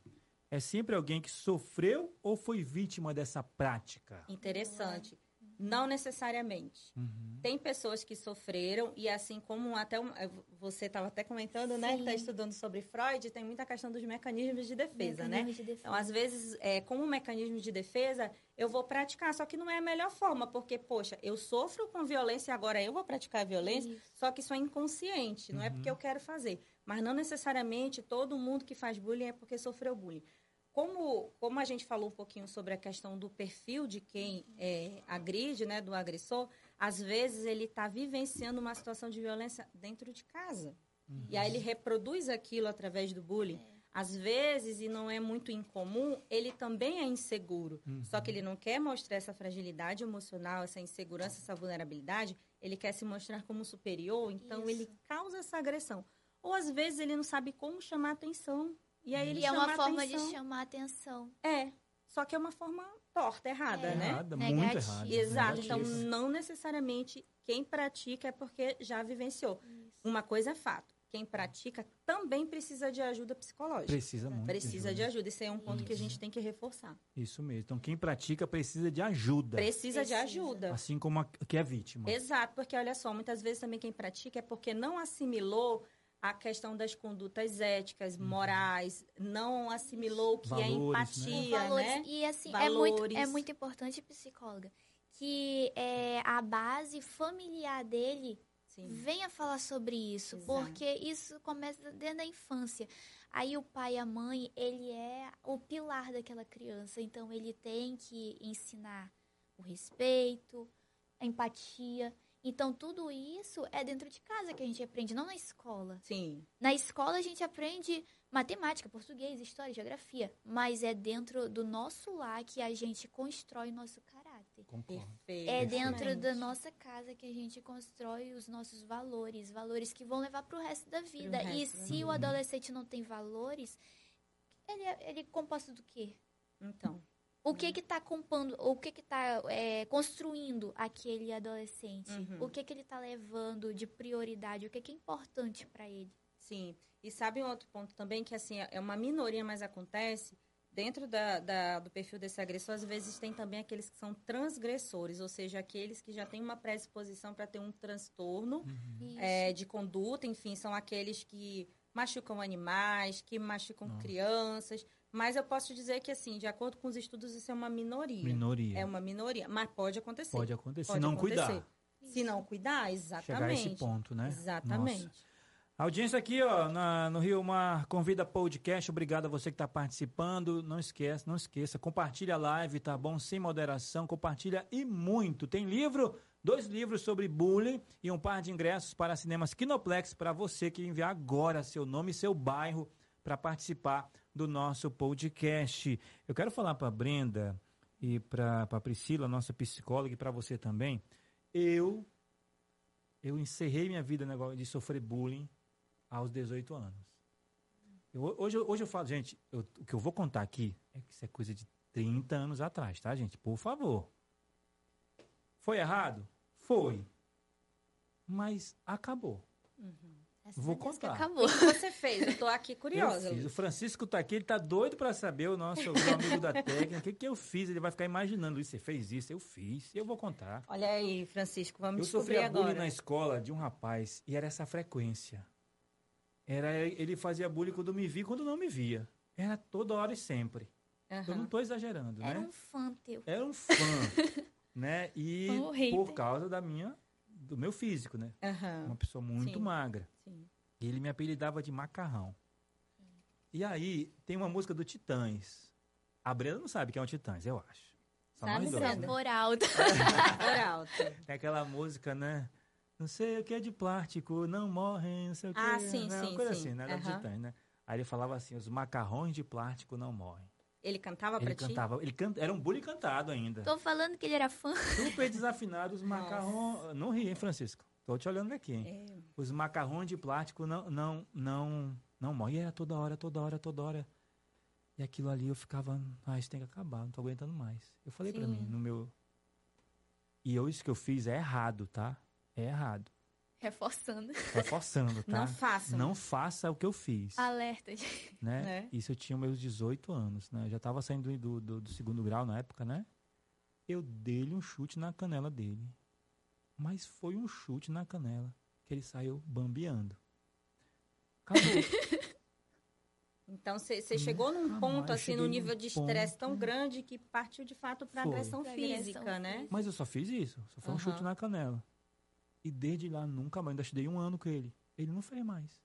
é sempre alguém que sofreu ou foi vítima dessa prática? Interessante. Não necessariamente. Uhum. Tem pessoas que sofreram, e assim como até um- eh, você estava até comentando, né? Que está Sim. estudando sobre Freud, tem muita questão dos mecanismos de defesa, né? Mecanismo de defesa. Então, às vezes, é, como mecanismo de defesa, eu vou praticar, só que não é a melhor forma, porque, poxa, eu sofro com violência e agora eu vou praticar a violência, Isso. só que isso é inconsciente, não é porque eu quero fazer. Mas não necessariamente todo mundo que faz bullying é porque sofreu bullying. Como, como a gente falou um pouquinho sobre a questão do perfil de quem é, agride, né, do agressor, às vezes ele está vivenciando uma situação de violência dentro de casa. E aí ele reproduz aquilo através do bullying. Às vezes, e não é muito incomum, ele também é inseguro. Só que ele não quer mostrar essa fragilidade emocional, essa insegurança, essa vulnerabilidade. Ele quer se mostrar como superior, então Isso. ele causa essa agressão. Ou às vezes ele não sabe como chamar atenção. E aí ele E é uma forma atenção. de chamar atenção. É, só que é uma forma torta, errada, É. né? Errada, muito errada. Exato. Então, não necessariamente quem pratica é porque já vivenciou. Uma coisa é fato. Quem pratica também precisa de ajuda psicológica. Precisa muito. Precisa de ajuda. Isso é um ponto que a gente tem que reforçar. Isso mesmo. Então, quem pratica precisa de ajuda. Precisa, de Precisa. ajuda. Assim como a que é vítima. Exato, porque olha só, muitas vezes também quem pratica é porque não assimilou a questão das condutas éticas, morais, não assimilou o que é Valores, né? empatia, valores. né? E assim, é muito, é Valores. muito importante, psicóloga, que é, a base familiar dele Sim. venha falar sobre isso, Exato. porque isso começa desde a infância. Aí o pai e a mãe, ele é o pilar daquela criança, então ele tem que ensinar o respeito, a empatia. Então tudo isso é dentro de casa que a gente aprende, não na escola. Sim. Na escola a gente aprende matemática, português, história, geografia, mas é dentro do nosso lar que a gente constrói o nosso caráter. Concordo. Perfeito. É dentro da nossa casa que a gente constrói os nossos valores, valores que vão levar para o resto da vida. e resto da se o adolescente não tem valores, ele é, ele é composto do quê? Então, O que que tá compondo, o que que tá é, construindo aquele adolescente? Uhum. O que que ele tá levando de prioridade? O que que é importante para ele? Sim. E sabe um outro ponto também, que assim, é uma minoria, mas acontece. Dentro da, da, do perfil desse agressor, às vezes tem também aqueles que são transgressores, ou seja, aqueles que já têm uma predisposição para ter um transtorno Isso. é, de conduta, enfim, são aqueles que machucam animais, que machucam Nossa. crianças. Mas eu posso dizer que, assim, de acordo com os estudos, isso é uma minoria. Minoria. É uma minoria, mas pode acontecer. Pode acontecer. Pode Se não acontecer. cuidar. Se não cuidar, Chegar a exatamente. esse ponto, né? Exatamente. Nossa. A audiência aqui, ó, na- no Rio Mar Convida Podcast. Obrigado a você que está participando. Não esqueça, não esqueça. Compartilha a live, tá bom? Sem moderação. Compartilha e muito. Tem livro, dois livros sobre bullying e um par de ingressos para cinemas Kinoplex para você que enviar agora seu nome e seu bairro para participar do nosso podcast. Eu quero falar para Brenda e para Priscila, nossa psicóloga, e para você também. Eu eu encerrei minha vida de sofrer bullying aos 18 anos. Eu- hoje, hoje eu falo, gente, eu- o que eu vou contar aqui é que isso é coisa de 30 anos atrás, tá, gente? Por favor. Foi errado? Foi. Mas acabou. Graças Vou a Deus que contar. acabou. O que você fez? Eu tô aqui curiosa. Eu fiz. O. Francisco tá aqui, ele tá doido pra saber, o nosso meu amigo da técnica. O que, que eu fiz? Ele vai ficar imaginando, Luiz, você fez isso, eu fiz, eu vou contar. Olha aí, Francisco, vamos Eu descobrir sofria bullying agora. na escola de um rapaz e era essa frequência. Era ele fazia bullying quando me via e quando não me via. Era toda hora e sempre. Eu não estou exagerando, Era né? um fã teu. Era um fã, *laughs* né? E hater? por causa da minha do meu físico, né? Aham. Uma pessoa muito Sim. magra. Sim. E ele me apelidava de macarrão. E aí tem uma música do Titãs. A Brenda não sabe quem é o Titãs, eu acho. Só Sabe, dois, Brenda? né? Sabor alto. *laughs* Por alto. Tem aquela música, né? Não sei o que é de plástico, não morrem, não sei o que. Ah, sim, né? Uma sim, coisa sim. assim, né? Da Aham. Titãs, né? Aí ele falava assim, os macarrões de plástico não morrem. Ele cantava pra Ele ti? cantava, ele canta, era um bullying cantado ainda. Tô falando que ele era fã. Super desafinado, os macarrões... Não ri, hein, Francisco? Tô te olhando aqui, hein? É. Os macarrões de plástico não, não, não, não morrem. Era toda hora, toda hora, toda hora. E aquilo ali eu ficava, ah, isso tem que acabar, não tô aguentando mais. Eu falei pra Sim. mim, no meu... E eu, isso que eu fiz é errado, tá? É errado. Reforçando. Tá forçando, tá? Não façam. Não faça o que eu fiz, Alerta. né? *laughs* Né? Isso eu tinha meus 18 anos, né? Eu já tava saindo do, do, do segundo grau na época, né? Eu dei-lhe um chute na canela dele. Mas foi um chute na canela que ele saiu bambeando. Acabou. *laughs* Então, você chegou num Nunca ponto, mais assim, num nível de estresse ponto. tão grande que partiu, de fato, para agressão física, né? Mas eu só fiz isso. Só foi um Aham. chute na canela. E desde lá nunca mais. Ainda estudei um ano com ele. Ele não fez mais.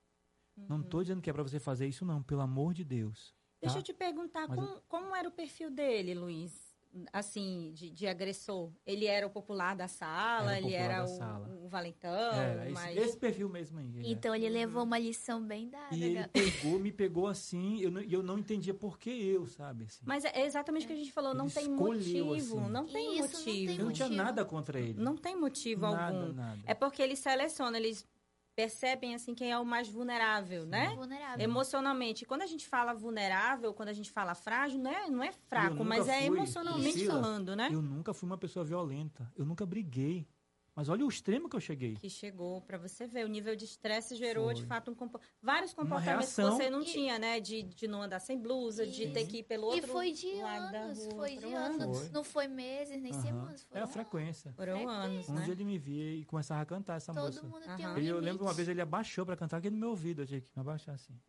Não Uhum. tô dizendo que é pra você fazer isso, não. Pelo amor de Deus. Deixa tá? eu te perguntar, como, como era o perfil dele, Luiz? Assim, de, de agressor. Ele era o popular da sala, Era ele era o, sala. o valentão, Era esse, mas... esse perfil mesmo aí. ele é. Então ele levou uma lição bem dada, E ele pegou, me pegou assim, eu não, e eu não entendia por que eu, sabe? assim. Mas é exatamente o que a gente falou, não Ele tem escolheu, motivo, assim. não tem Isso, não tem motivo. eu não tinha motivo. nada contra ele. Não tem motivo nada, algum. nada. É porque eles selecionam, eles percebem assim quem é o mais vulnerável, né? Vulnerável. Emocionalmente. Quando a gente fala vulnerável, quando a gente fala frágil, não é, não é fraco, mas é fui, emocionalmente Priscila, falando, né? Eu nunca fui uma pessoa violenta. Eu nunca briguei. Mas olha o extremo que eu cheguei. Que chegou pra você ver. O nível de estresse gerou, Foi. de fato, um compo- vários comportamentos que você não E- tinha, né? De, de não andar sem blusa, de Isso. ter que ir pelo E outro foi de lado da anos, rua. foi de anos. Foi. Não foi meses, nem semanas. Foi É a um- frequência. Foram Frequência. anos, Um né? dia ele me via e começava a cantar essa Todo música. mundo Aham. tem um Ele, eu lembro uma vez ele abaixou pra cantar aqui no meu ouvido. Eu tinha que me abaixar assim.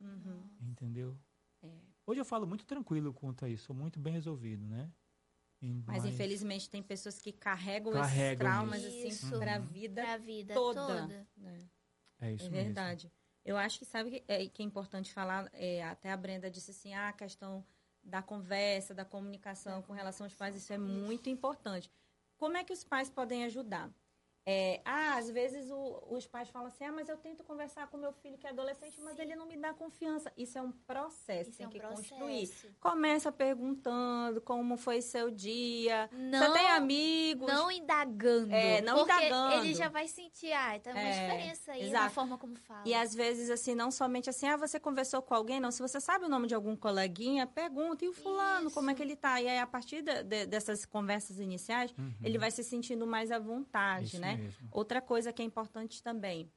Uhum. Entendeu? É. Hoje eu falo muito tranquilo quanto a isso. Sou muito bem resolvido, né? E- Mas, infelizmente tem pessoas que carregam, Carregam esses traumas isso. assim Uhum. vida Pra vida toda. toda. né? É isso É mesmo. verdade. Eu acho que sabe que é, que é importante falar, é, até a Brenda disse assim, ah, a questão da conversa, da comunicação com relação aos pais, isso é muito importante. Como é que os pais podem ajudar? É, ah, às vezes o- os pais falam assim, ah, mas eu tento conversar com meu filho que é adolescente, mas ele não me dá confiança. Isso é um processo, Isso tem é um que processo. construir. Começa perguntando como foi seu dia. Não, Você tem amigos? não indagando. É, não porque indagando. ele já vai sentir, ah, tem uma É, diferença aí na exato. forma como fala. E às vezes, assim, não somente assim, ah, você conversou com alguém, não. Se você sabe o nome de algum coleguinha, pergunta, e o fulano, como é que ele tá? E aí, a partir de- de- dessas conversas iniciais, Uhum. ele vai se sentindo mais à vontade, Isso né? Mesmo. Outra coisa que é importante também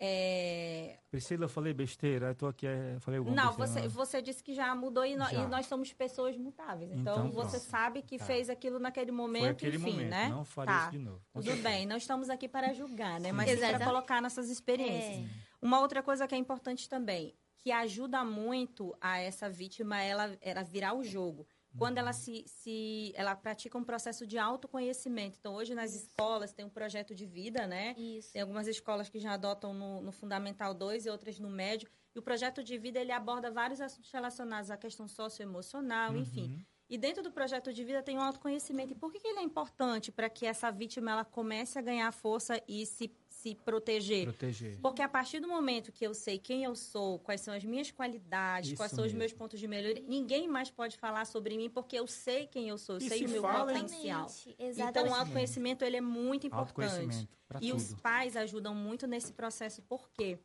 É... Priscila, eu falei besteira, eu tô aqui, eu falei alguma Não, besteira, você, você disse que já mudou e, no- Já. e nós somos pessoas mutáveis. Então, Então, você pronto. sabe que Tá. fez aquilo naquele momento, Foi aquele enfim, momento, né? não faria Tá. isso de novo. Tudo certeza. bem, não estamos aqui para julgar, né? Sim. Mas sim para colocar nossas experiências. É. Uma outra coisa que é importante também, que ajuda muito a essa vítima ela, ela virar o jogo. Quando ela se, se ela pratica um processo de autoconhecimento. Então, hoje nas escolas tem um projeto de vida, né? Isso. Tem algumas escolas que já adotam no, no Fundamental 2 e outras no médio. E o projeto de vida, ele aborda vários assuntos relacionados à questão socioemocional, enfim. Uhum. E dentro do projeto de vida tem o autoconhecimento. E por que, que ele é importante para que essa vítima ela comece a ganhar força e se, se proteger? Proteger. Porque a partir do momento que eu sei quem eu sou, quais são as minhas qualidades, Isso quais são os mesmo. meus pontos de melhoria, ninguém mais pode falar sobre mim porque eu sei quem eu sou, eu E sei se o meu potencial. Exatamente. Então, o autoconhecimento ele é muito importante. E os tudo. pais ajudam muito nesse processo, porque,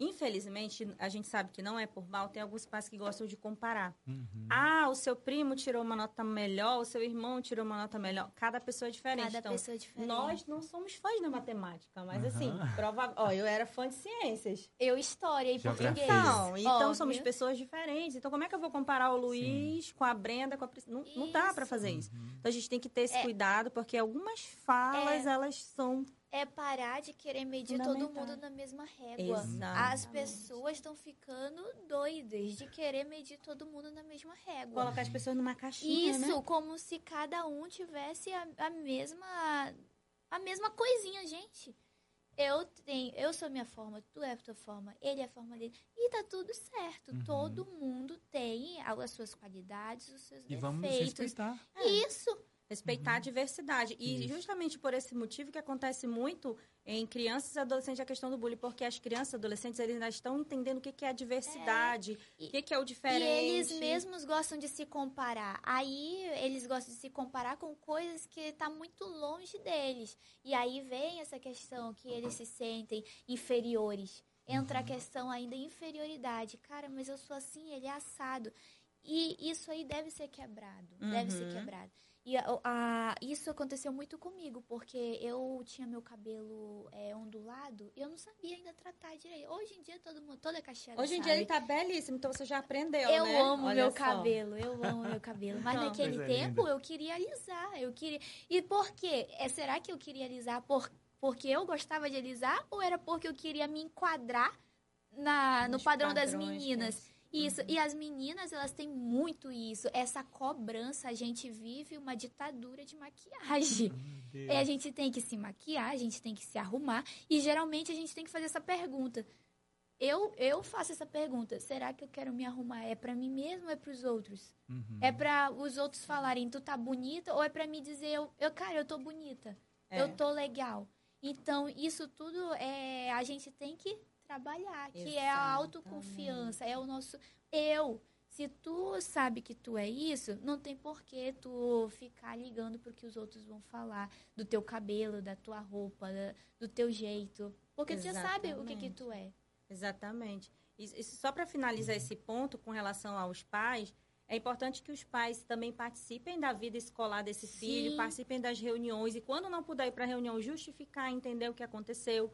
infelizmente, a gente sabe que não é por mal, tem alguns pais que gostam de comparar. Uhum. Ah, o seu primo tirou uma nota melhor, o seu irmão tirou uma nota melhor. Cada pessoa é diferente. Cada então, pessoa é diferente. nós não somos fãs da matemática, mas assim, Aham. *laughs* provável. Ó, eu era fã de ciências. Eu história e Geografia. português. Então, então Óbvio. somos pessoas diferentes. Então, como é que eu vou comparar o Luiz com a Brenda, com a Priscila? Não, não dá pra Isso. fazer isso. Uhum. Então, a gente tem que ter esse É. cuidado, porque algumas falas, elas são É parar de querer medir todo mundo na mesma régua. Exatamente. As pessoas estão ficando doidas de querer medir todo mundo na mesma régua. colocar as pessoas numa caixinha, Isso, né? como se cada um tivesse a, a mesma a mesma coisinha, gente. Eu tenho, eu sou a minha forma, tu é a tua forma, ele é a forma dele. E tá tudo certo. Uhum. Todo mundo tem as suas qualidades, os seus E vamos defeitos. respeitar. Isso. Respeitar a diversidade. E Uhum. Isso. justamente por esse motivo que acontece muito em crianças e adolescentes a questão do bullying, porque as crianças e adolescentes eles ainda estão entendendo o que que é a diversidade, É, e- o que que é o E diferente. eles mesmos gostam de se comparar. Aí eles gostam de se comparar com coisas que tá muito longe deles. E aí vem essa questão que eles se sentem inferiores. Entra Uhum. a questão ainda inferioridade. Cara, mas eu sou assim, ele é assado. E isso aí deve ser quebrado. Deve ser Uhum. quebrado. E a- a- isso aconteceu muito comigo, porque eu tinha meu cabelo é, ondulado e eu não sabia ainda tratar direito. Hoje em dia todo mundo, toda cacheada Hoje em sabe. dia ele tá belíssimo, então você já aprendeu, Eu né? amo Olha meu só. cabelo, eu amo meu cabelo. Mas Não. naquele Coisa tempo linda. eu queria alisar, eu queria. E por quê? É, será que eu queria alisar por, porque eu gostava de alisar ou era porque eu queria me enquadrar na, no padrão das padrões, meninas? é. Isso. E as meninas, elas têm muito isso. Essa cobrança, a gente vive uma ditadura de maquiagem. É, a gente tem que se maquiar, a gente tem que se arrumar. E geralmente a gente tem que fazer essa pergunta. Eu, eu faço essa pergunta. Será que eu quero me arrumar? É pra mim mesmo ou é pros outros? Uhum. É pra os outros falarem, tu tá bonita? Ou é pra me dizer, eu, eu cara, eu tô bonita. É. Eu tô legal. Então, isso tudo é a gente tem que trabalhar, que é a Exatamente. autoconfiança, é o nosso eu. Se tu sabe que tu é isso, não tem por que tu ficar ligando pro que os outros vão falar do teu cabelo, da tua roupa, do teu jeito. Porque tu já sabe o que que tu é. Exatamente. Isso, isso só para finalizar esse ponto com relação aos pais, é importante que os pais também participem da vida escolar desse Sim. filho, participem das reuniões e quando não puder ir para a reunião, justificar, entender o que aconteceu,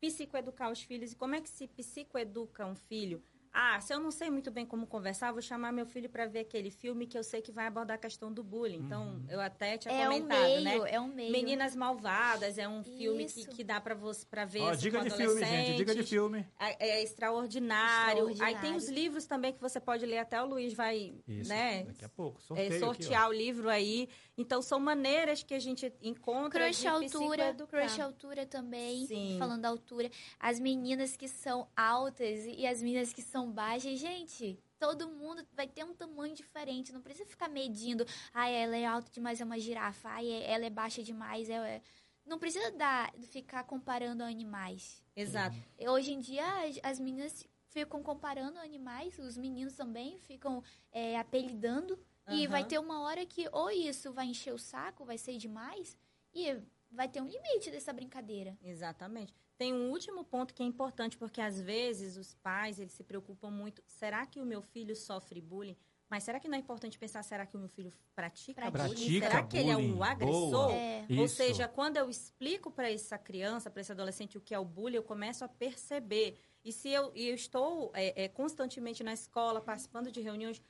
psicoeducar os filhos. E como é que se psicoeduca um filho? Ah, se eu não sei muito bem como conversar, vou chamar meu filho para ver aquele filme que eu sei que vai abordar a questão do bullying. Então, Uhum. eu até tinha É um comentado, meio, né? é um meio. Meninas Malvadas é um filme que, que dá para você para ver Ó, assim, dica com de filme, gente. Dica de filme. É, é extraordinário. Extraordinário. Aí tem os livros também que você pode ler, até o Luiz vai, Isso. né? Daqui a pouco. é, Sorteio aqui, sortear ó. o livro aí. Então, são maneiras que a gente encontra Crush de altura, crush altura também, Sim. falando da altura. As meninas que são altas e as meninas que são baixas, gente, todo mundo vai ter um tamanho diferente, não precisa ficar medindo, ai, ela é alta demais, é uma girafa, ai, ela é baixa demais, é... Não precisa dar, ficar comparando animais. Exato. Hoje em dia, as, as meninas ficam comparando animais, os meninos também ficam é, apelidando. E vai ter uma hora que ou isso vai encher o saco, vai ser demais, e vai ter um limite dessa brincadeira. Exatamente. Tem um último ponto que é importante, porque às vezes os pais eles se preocupam muito. Será que o meu filho sofre bullying? Mas será que não é importante pensar, será que o meu filho pratica, Pratica. bullying? Será que ele é um agressor? É. Ou seja, quando eu explico para essa criança, para esse adolescente o que é o bullying, eu começo a perceber. E se eu, e eu estou é, é, constantemente na escola, participando de reuniões,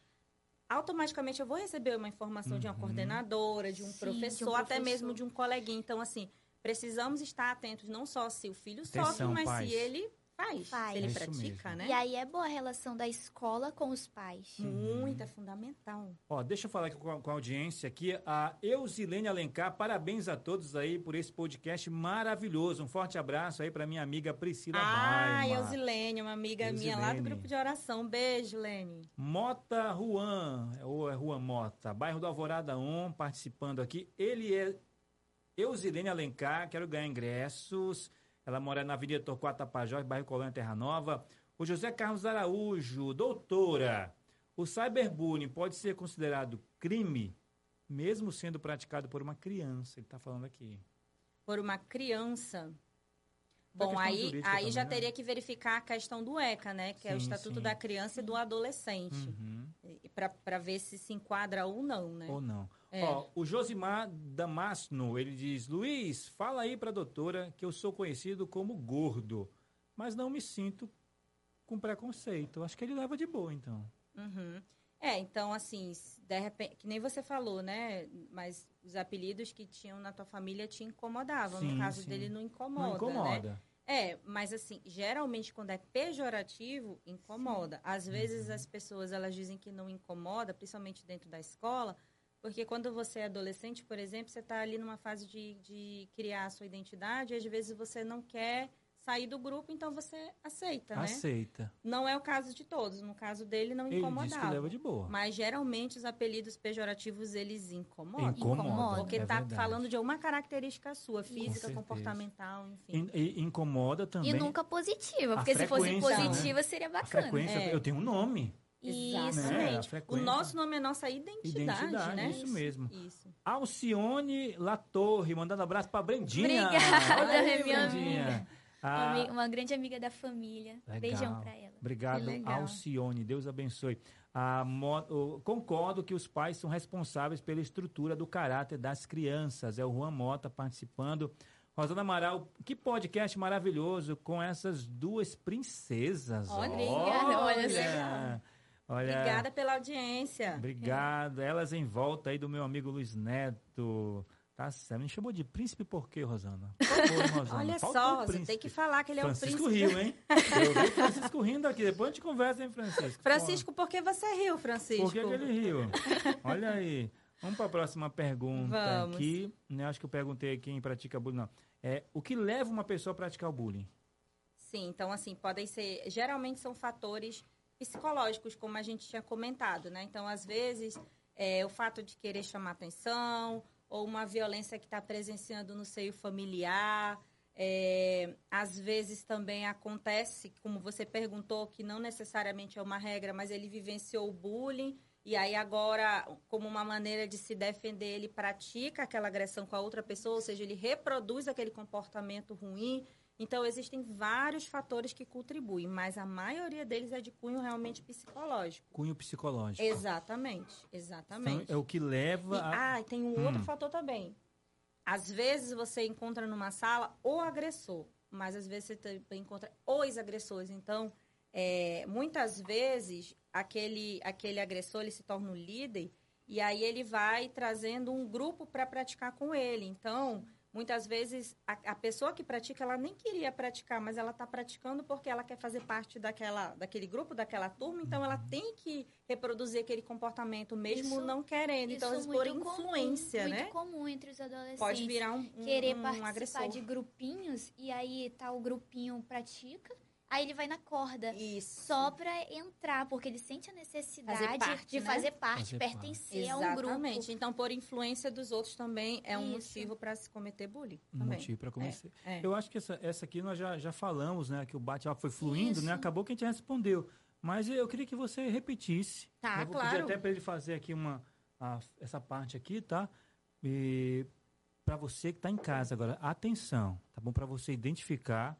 automaticamente eu vou receber uma informação de uma Uhum. coordenadora, de um, Sim, de professor, um até professor. mesmo de um coleguinha. Então, assim, precisamos estar atentos não só se o filho Atenção, sofre, mas pais. se ele faz, Faz. se ele É pratica, mesmo. né? E aí é boa a relação da escola com os pais. Muito, é fundamental. Ó, deixa eu falar aqui com a, com a audiência aqui. A Eusilene Alencar, parabéns a todos aí por esse podcast maravilhoso. Um forte abraço aí para minha amiga Priscila Ah, Baima. Eusilene, uma amiga minha lá do Eusilene. grupo de oração. Beijo, Lene. Mota Juan, ou é Juan Mota, bairro do Alvorada 1, participando aqui. Ele é Eusilene Alencar, quero ganhar ingressos. Ela mora na Avenida Torquato Tapajós, bairro Colônia Terra Nova. O José Carlos Araújo, doutora, o cyberbullying pode ser considerado crime, mesmo sendo praticado por uma criança, ele está falando aqui. Por uma criança. Bom, aí, aí já também, né? teria que verificar a questão do ECA, né? Que é o Sim, Estatuto sim. da Criança e do Adolescente. Uhum. Para ver se se enquadra ou não, né? Ou não. É. Ó, o Josimar Damasno, ele diz: Luiz, fala aí pra doutora que eu sou conhecido como gordo, mas não me sinto com preconceito. Acho que ele leva de boa, então. Uhum. É, então, assim, de repente, que nem você falou, né? Mas os apelidos que tinham na tua família te incomodavam. Sim, no caso sim. dele, não incomoda. não Né? incomoda. É, mas assim, geralmente quando é pejorativo, incomoda. Às vezes as pessoas elas dizem que não incomoda, principalmente dentro da escola, porque quando você é adolescente, por exemplo, você está ali numa fase de, de criar a sua identidade, e às vezes você não quer sair do grupo, então você aceita, né? Aceita. Não é o caso de todos. No caso dele, não Ele diz que incomodava. leva de boa. Mas geralmente os apelidos pejorativos eles incomodam. Incomoda. Porque é tá verdade. falando de uma característica sua, física, comportamental, enfim. E, e incomoda também. E nunca positiva, porque se fosse né? positiva seria a bacana. frequência. É. Eu tenho um nome. Isso. Né? O nosso nome é nossa identidade, Identidade, né? isso mesmo. Isso. Alcione Latorre, mandando abraço pra Brendinha. Obrigada, aí, minha Brendinha. Uma, Ah, uma grande amiga da família. Legal. Beijão pra ela. Obrigado. Alcione. Deus abençoe. A mo- concordo que os pais são responsáveis pela estrutura do caráter das crianças. É o Juan Mota participando. Rosana Amaral, que podcast maravilhoso com essas duas princesas. Olha, olha olha, olha, Obrigada pela audiência. Obrigado. Elas em volta aí do meu amigo Luiz Neto. Tá certo. Me chamou de príncipe por quê, Rosana? Por favor, Rosana. Olha Faltou só, você tem que falar que ele é o Francisco príncipe. riu, hein? Eu vi o Francisco rindo aqui. Depois a gente conversa, hein, Francisco? Francisco, por que você riu, Francisco? Por que, que ele riu? Olha aí. Vamos para a próxima pergunta Vamos. aqui. Né, acho que eu perguntei quem pratica bullying. Não. É, o que leva uma pessoa a praticar o bullying? Sim, então assim, podem ser, geralmente são fatores psicológicos, como a gente tinha comentado, né? Então, às vezes, é, o fato de querer chamar atenção, ou uma violência que está presenciando no seio familiar. É, às vezes também acontece, como você perguntou, que não necessariamente é uma regra, mas ele vivenciou o bullying, e aí agora, como uma maneira de se defender, ele pratica aquela agressão com a outra pessoa, ou seja, ele reproduz aquele comportamento ruim. Então, existem vários fatores que contribuem, mas a maioria deles é de cunho realmente psicológico. Cunho psicológico. Exatamente, exatamente. Então, é o que leva E, a... ah, e tem um Hum. outro fator também. Às vezes você encontra numa sala o agressor, mas às vezes você também encontra os agressores. Então, é, muitas vezes, aquele, aquele agressor ele se torna o líder e aí ele vai trazendo um grupo para praticar com ele. Então, muitas vezes, a, a pessoa que pratica, ela nem queria praticar, mas ela está praticando porque ela quer fazer parte daquela, daquele grupo, daquela turma, então ela tem que reproduzir aquele comportamento, mesmo Isso- não querendo. Então, Isso por muito comum, influência, muito né? comum entre os adolescentes. Pode virar um, um, querer um participar agressor. de grupinhos e aí tá o grupinho pratica, aí ele vai na corda. Isso. Só pra entrar, porque ele sente a necessidade Fazer parte, de né? fazer parte, Fazer pertencer a um grupo. Exatamente. Então, por influência dos outros também é um Isso. motivo para se cometer bullying. Um também. motivo para começar. É. Eu acho que essa, essa aqui nós já, já falamos, né? Que o bate-papo foi fluindo, Isso. né? Acabou que a gente respondeu. Mas eu queria que você repetisse. Tá, eu vou claro. pedir até para ele fazer aqui uma, a- essa parte aqui, tá? E para você que está em casa agora, atenção, tá bom? Para você identificar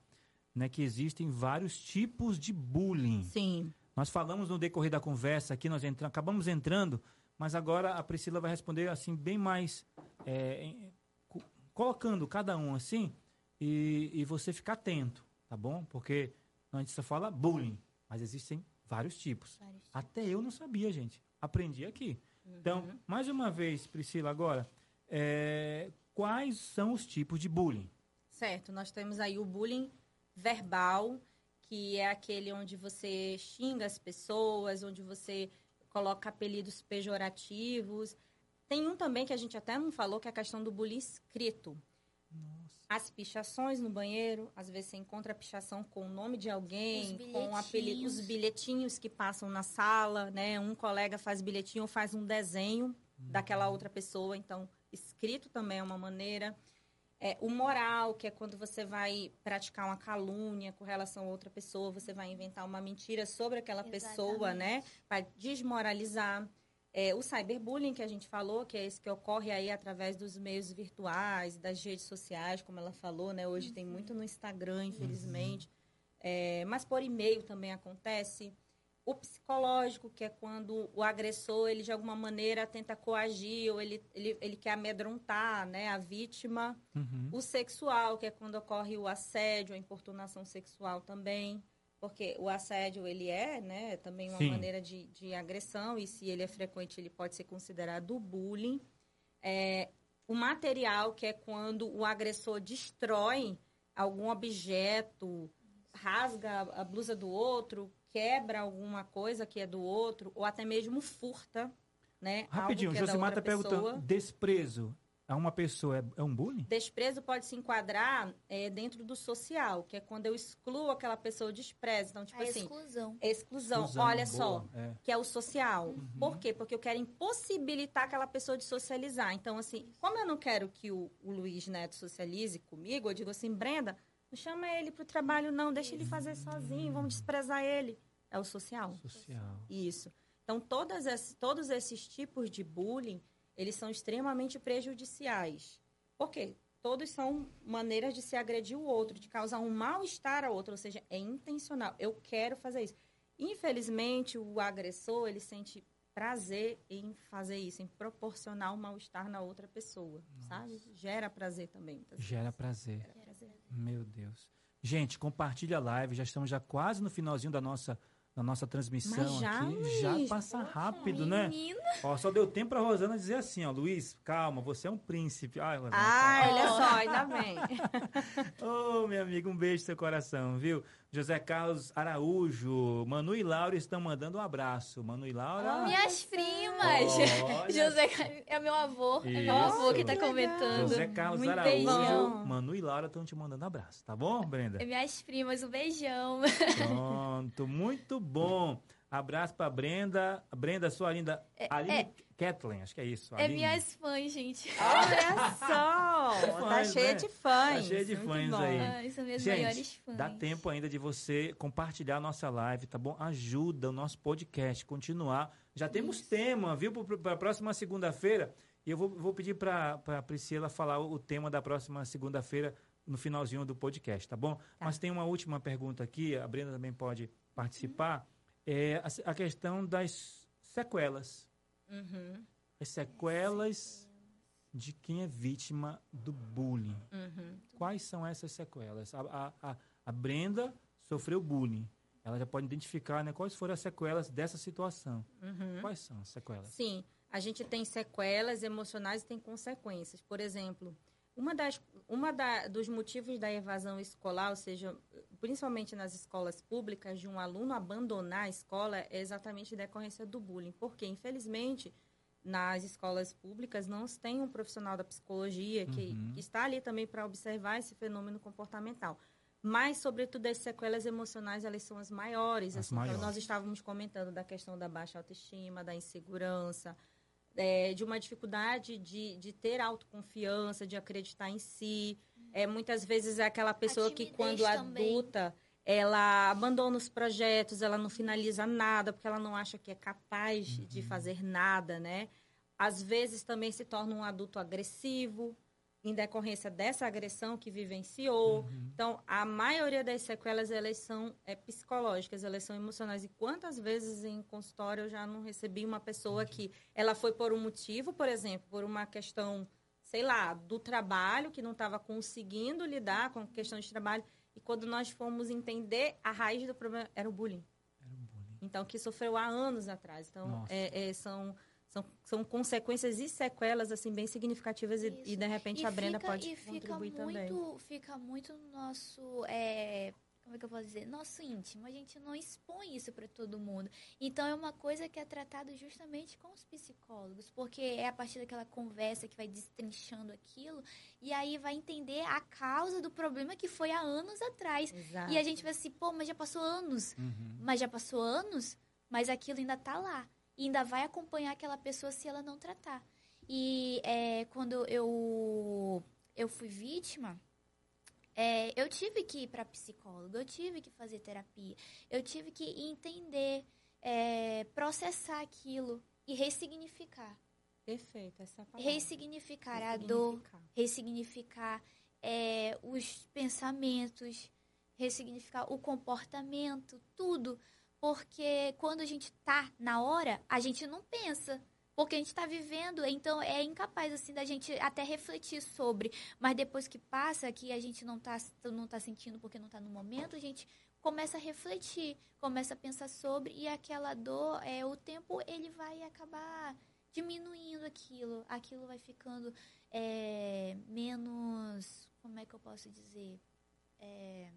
né, que existem vários tipos de bullying. Sim. Nós falamos no decorrer da conversa aqui, nós entra, acabamos entrando, mas agora a Priscila vai responder assim, bem mais. É, colocando cada um assim, e, e você ficar atento, tá bom? Porque a gente só fala bullying, mas existem vários tipos. vários tipos. Até eu não sabia, gente. Aprendi aqui. Uhum. Então, mais uma vez, Priscila, agora, é, quais são os tipos de bullying? Certo, nós temos aí o bullying verbal, que é aquele onde você xinga as pessoas, onde você coloca apelidos pejorativos. Tem um também que a gente até não falou, que é a questão do bullying escrito. Nossa. As pichações no banheiro, às vezes você encontra a pichação com o nome de alguém, com apelido, os bilhetinhos que passam na sala, né? Um colega faz bilhetinho ou faz um desenho uhum. daquela outra pessoa, então escrito também é uma maneira. É, o moral, que é quando você vai praticar uma calúnia com relação a outra pessoa, você vai inventar uma mentira sobre aquela Exatamente. pessoa, né? Para desmoralizar. É, o cyberbullying que a gente falou, que é esse que ocorre aí através dos meios virtuais, das redes sociais, como ela falou, né? Hoje uhum. tem muito no Instagram, infelizmente. Uhum. É, mas por e-mail também acontece. O psicológico, que é quando o agressor, ele de alguma maneira tenta coagir ou ele, ele, ele quer amedrontar né, a vítima. Uhum. O sexual, que é quando ocorre o assédio, a importunação sexual também. Porque o assédio, ele é né, também uma Sim. maneira de, de agressão e se ele é frequente, ele pode ser considerado bullying. É, o material, que é quando o agressor destrói algum objeto, rasga a blusa do outro, quebra alguma coisa que é do outro, ou até mesmo furta, né? Rapidinho, é Josimar está perguntando, desprezo a uma pessoa é, é, um bullying? Desprezo pode se enquadrar é, dentro do social, que é quando eu excluo aquela pessoa, desprezo. Então, tipo a assim... exclusão. Exclusão. exclusão olha boa, só, é. que é o social. Uhum. Por quê? Porque eu quero impossibilitar aquela pessoa de socializar. Então, assim, como eu não quero que o, o Luiz Neto socialize comigo, eu digo assim, Brenda, não chama ele para o trabalho, não. Deixa ele fazer sozinho. Vamos desprezar ele. É o social. Social. Isso. Então, todas esses, todos esses tipos de bullying, eles são extremamente prejudiciais. Por quê? Todos são maneiras de se agredir o outro, de causar um mal-estar ao outro. Ou seja, é intencional. Eu quero fazer isso. Infelizmente, o agressor, ele sente prazer em fazer isso, em proporcionar um mal-estar na outra pessoa, Nossa. sabe? Gera prazer também. Gera prazer. Gera prazer. Meu Deus. Gente, compartilha a live, já estamos já quase no finalzinho da nossa na nossa transmissão já, aqui. Luiz, já passa rápido, né? Ó, só deu tempo pra Rosana dizer assim, ó, Luiz, calma, você é um príncipe. Ai, Rosana, ah, olha só, ainda bem. *laughs* Ô, oh, meu amigo, um beijo no seu coração, viu? José Carlos Araújo, Manu e Laura estão mandando um abraço. Manu e Laura. Oh, minhas primas. *laughs* José é meu avô. Isso. É meu avô que está comentando. José Carlos Muito Araújo, beijão. Manu e Laura estão te mandando um abraço, tá bom, Brenda? É minhas primas, um beijão. Pronto, muito bom. Abraço pra Brenda. Brenda, sua linda. É, Aline é. Kathleen, acho que é isso. É minhas fãs, gente. Olha *laughs* só! Fãs, tá cheia né? de fãs. Tá cheia de Muito fãs bom. aí. Ai, são minhas gente, maiores fãs. Dá tempo ainda de você compartilhar a nossa live, tá bom? Ajuda o nosso podcast continuar. Já isso. temos tema, viu? Para a próxima segunda-feira. E eu vou, vou pedir para a Priscila falar o tema da próxima segunda-feira no finalzinho do podcast, tá bom? Tá. Mas tem uma última pergunta aqui, a Brenda também pode participar. Uhum é a, a questão das sequelas. Uhum. As sequelas de quem é vítima do bullying. Uhum. Quais são essas sequelas? A, a, a, Brenda sofreu bullying. Ela já pode identificar né, quais foram as sequelas dessa situação. Uhum. Quais são as sequelas? Sim, a gente tem sequelas emocionais e tem consequências. Por exemplo, uma das, uma da, dos motivos da evasão escolar, ou seja, principalmente nas escolas públicas, de um aluno abandonar a escola é exatamente decorrência do bullying. Porque, infelizmente, nas escolas públicas não tem um profissional da psicologia que, uhum. que está ali também para observar esse fenômeno comportamental. Mas, sobretudo, as sequelas emocionais, elas são as maiores. As assim, maiores. Então, nós estávamos comentando da questão da baixa autoestima, da insegurança, é, de uma dificuldade de, de ter autoconfiança, de acreditar em si. É, muitas vezes é aquela pessoa que, quando também. adulta, ela abandona os projetos, ela não finaliza nada, porque ela não acha que é capaz uhum. de fazer nada, né? Às vezes também se torna um adulto agressivo, em decorrência dessa agressão que vivenciou. Uhum. Então, a maioria das sequelas, elas são é, psicológicas, elas são emocionais. E quantas vezes em consultório eu já não recebi uma pessoa que ela foi por um motivo, por exemplo, por uma questão, sei lá, do trabalho, que não estava conseguindo lidar com a questão de trabalho. E quando nós fomos entender, a raiz do problema era o bullying. Era um bullying. Então, que sofreu há anos atrás. Então, é- é, são, são, são consequências e sequelas, assim, bem significativas. E, e, de repente, E a Brenda fica- pode e fica contribuir também. muito, Fica muito no nosso. é, como é que eu posso dizer? Nosso íntimo. A gente não expõe isso para todo mundo. Então é uma coisa que é tratada justamente com os psicólogos, porque é a partir daquela conversa que vai destrinchando aquilo e aí vai entender a causa do problema que foi há anos atrás. Exato. E a gente vai assim, pô, mas já passou anos. Uhum. Mas já passou anos, mas aquilo ainda tá lá. E ainda vai acompanhar aquela pessoa se ela não tratar. E é, quando eu, eu fui vítima, é, eu tive que ir para psicóloga, eu tive que fazer terapia, eu tive que entender, é, processar aquilo e ressignificar. Perfeito, essa é a palavra. Ressignificar a dor, Ressignificar. ressignificar é, os pensamentos, ressignificar o comportamento, tudo. Porque quando a gente tá na hora, a gente não pensa. Porque a gente tá vivendo, então é incapaz, assim, da gente até refletir sobre. Mas depois que passa, que a gente não tá, não tá sentindo porque não tá no momento, a gente começa a refletir, começa a pensar sobre, e aquela dor, é, o tempo, ele vai acabar diminuindo aquilo. Aquilo vai ficando é, menos. Como é que eu posso dizer? É,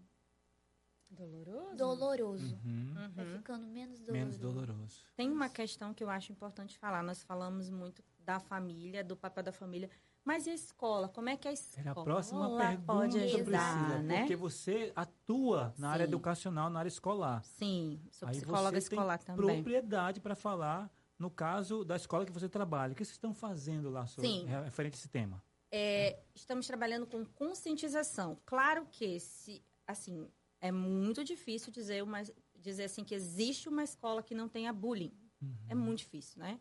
Doloroso? doloroso. Uhum. Vai Uhum. ficando menos doloroso. Menos doloroso. Tem uma questão que eu acho importante falar. Nós falamos muito da família, do papel da família. Mas e a escola? Como é que a escola Era a próxima pergunta, pode ajudar, Priscila, né? porque você atua na área Sim. educacional, na área escolar. Sim, sou Aí psicóloga escolar também. propriedade para falar no caso da escola que você trabalha. O que vocês estão fazendo lá sobre, Sim. referente a esse tema? É, estamos trabalhando com conscientização. Claro que se, assim, é muito difícil dizer uma, dizer assim que existe uma escola que não tenha bullying. Uhum. É muito difícil, né?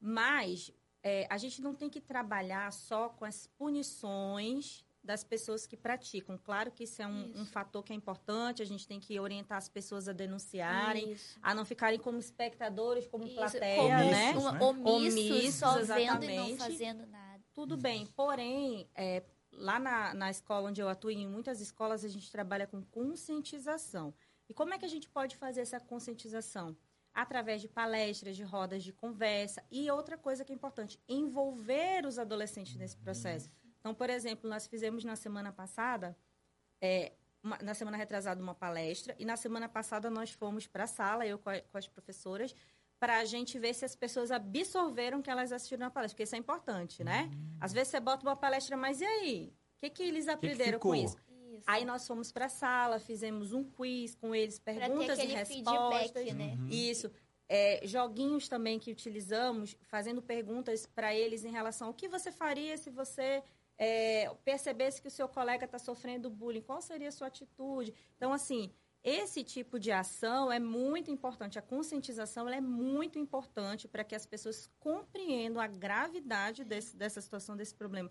Mas é, a gente não tem que trabalhar só com as punições das pessoas que praticam. Claro que isso é um, Isso. um fator que é importante. A gente tem que orientar as pessoas a denunciarem, Isso. a não ficarem como espectadores, como Isso, plateia, omissos, né? Omissos, né? Omissos, Omissos, só vendo e não exatamente. fazendo nada. Tudo bem, porém, é, lá na, na escola onde eu atuo, em muitas escolas, a gente trabalha com conscientização. E como é que a gente pode fazer essa conscientização? Através de palestras, de rodas de conversa. E outra coisa que é importante, envolver os adolescentes nesse processo. Então, por exemplo, nós fizemos na semana passada, é, uma- na semana retrasada, uma palestra. E na semana passada nós fomos para a sala, eu com, a- com as professoras, para a gente ver se as pessoas absorveram o que elas assistiram na palestra, porque isso é importante, né? Às vezes você bota uma palestra, mas e aí? O que, que eles que aprenderam com isso? Isso. Aí nós fomos para a sala, fizemos um quiz com eles, perguntas e respostas. feedback, né? Uhum. Isso. É, joguinhos também que utilizamos, fazendo perguntas para eles em relação ao que você faria se você é, percebesse que o seu colega está sofrendo bullying, qual seria a sua atitude? Então, assim, esse tipo de ação é muito importante. A conscientização é muito importante para que as pessoas compreendam a gravidade desse- dessa situação, desse problema.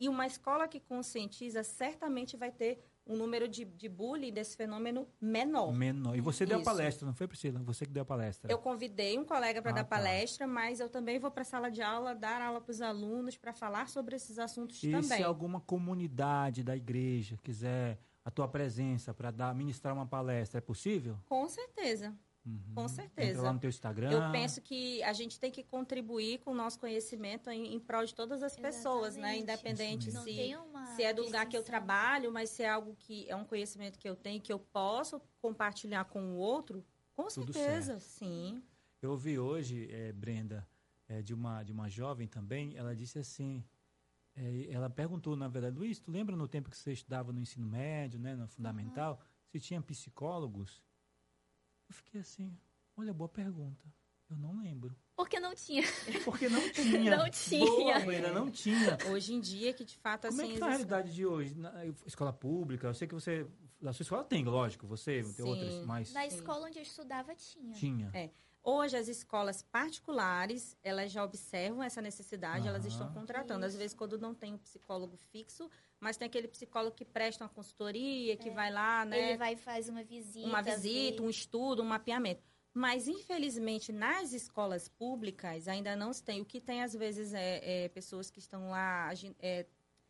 E uma escola que conscientiza certamente vai ter um número de, de bullying desse fenômeno menor. Menor. E você deu a palestra, não foi, Priscila? Você que deu a palestra. Eu convidei um colega para Ah, dar tá. palestra, mas eu também vou para a sala de aula dar aula para os alunos para falar sobre esses assuntos E também. se alguma comunidade da igreja quiser a tua presença para dar ministrar uma palestra, é possível? Com certeza. Uhum. Com certeza. Entra lá no teu Instagram. Eu penso que a gente tem que contribuir com o nosso conhecimento em, em prol de todas as pessoas, né? Exatamente. Independente se, se é do lugar que eu trabalho, mas se é algo que é um conhecimento que eu tenho que eu posso compartilhar com o outro, com Tudo certeza, sim. Eu ouvi hoje, eh, Brenda, eh, de, uma, de uma jovem também, ela disse assim, eh, ela perguntou, na verdade, Luiz, tu lembra no tempo que você estudava no ensino médio, né, no fundamental, se tinha psicólogos? Eu fiquei assim, olha, boa pergunta. Eu não lembro. Porque não tinha. Porque não tinha. *laughs* Não tinha. Boa, Brenda, não tinha. Hoje em dia, que de fato, Como é assim, que tá a realidade de hoje? Na escola pública, eu sei que você, a sua escola tem, lógico, você, tem outras, mas Na Sim. escola onde eu estudava tinha. tinha. É. Hoje, as escolas particulares, elas já observam essa necessidade, elas estão contratando. Às vezes, quando não tem um psicólogo fixo, mas tem aquele psicólogo que presta uma consultoria, que vai lá, né? Ele vai fazer uma visita. uma visita, um estudo, um mapeamento. Mas, infelizmente, nas escolas públicas ainda não se tem. O que tem, às vezes, é, é pessoas que estão lá é,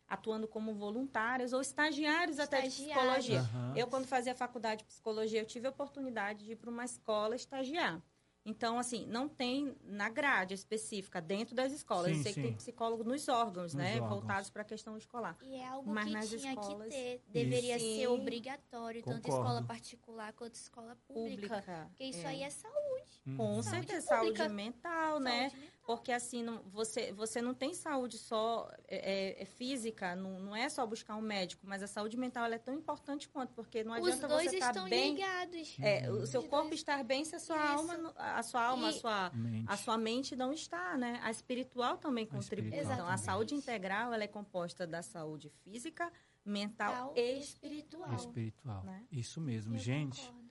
atuando como voluntários ou estagiários até de Estagiários. psicologia. Aham. Eu, quando fazia faculdade de psicologia, eu tive a oportunidade de ir para uma escola estagiar. Então, assim, não tem na grade específica, dentro das escolas. Sim, eu sei sim. que tem psicólogo nos órgãos, Nos né? órgãos. Voltados para a questão escolar. E é algo Mas que nas tinha escolas- que ter. Deveria Isso. ser Sim. obrigatório, tanto Concordo. escola particular quanto escola pública. Pública. Porque isso é. aí é saúde. Com Uhum. certeza, Saúde saúde pública. mental, né? saúde mental. Porque assim, não- você, você não tem saúde só é, é, é física, não, não é só buscar um médico, mas a saúde mental ela é tão importante quanto, porque não Os adianta dois você estar estão bem. ligados. É, o seu corpo dois- estar bem se a sua Isso. alma, não- a sua alma, a sua, Mente. a sua mente não está, né? A espiritual também A contribui. espiritual Então, a saúde integral ela é composta da saúde física, mental e e espiritual. Espiritual. né? Isso mesmo, Eu gente. concordo.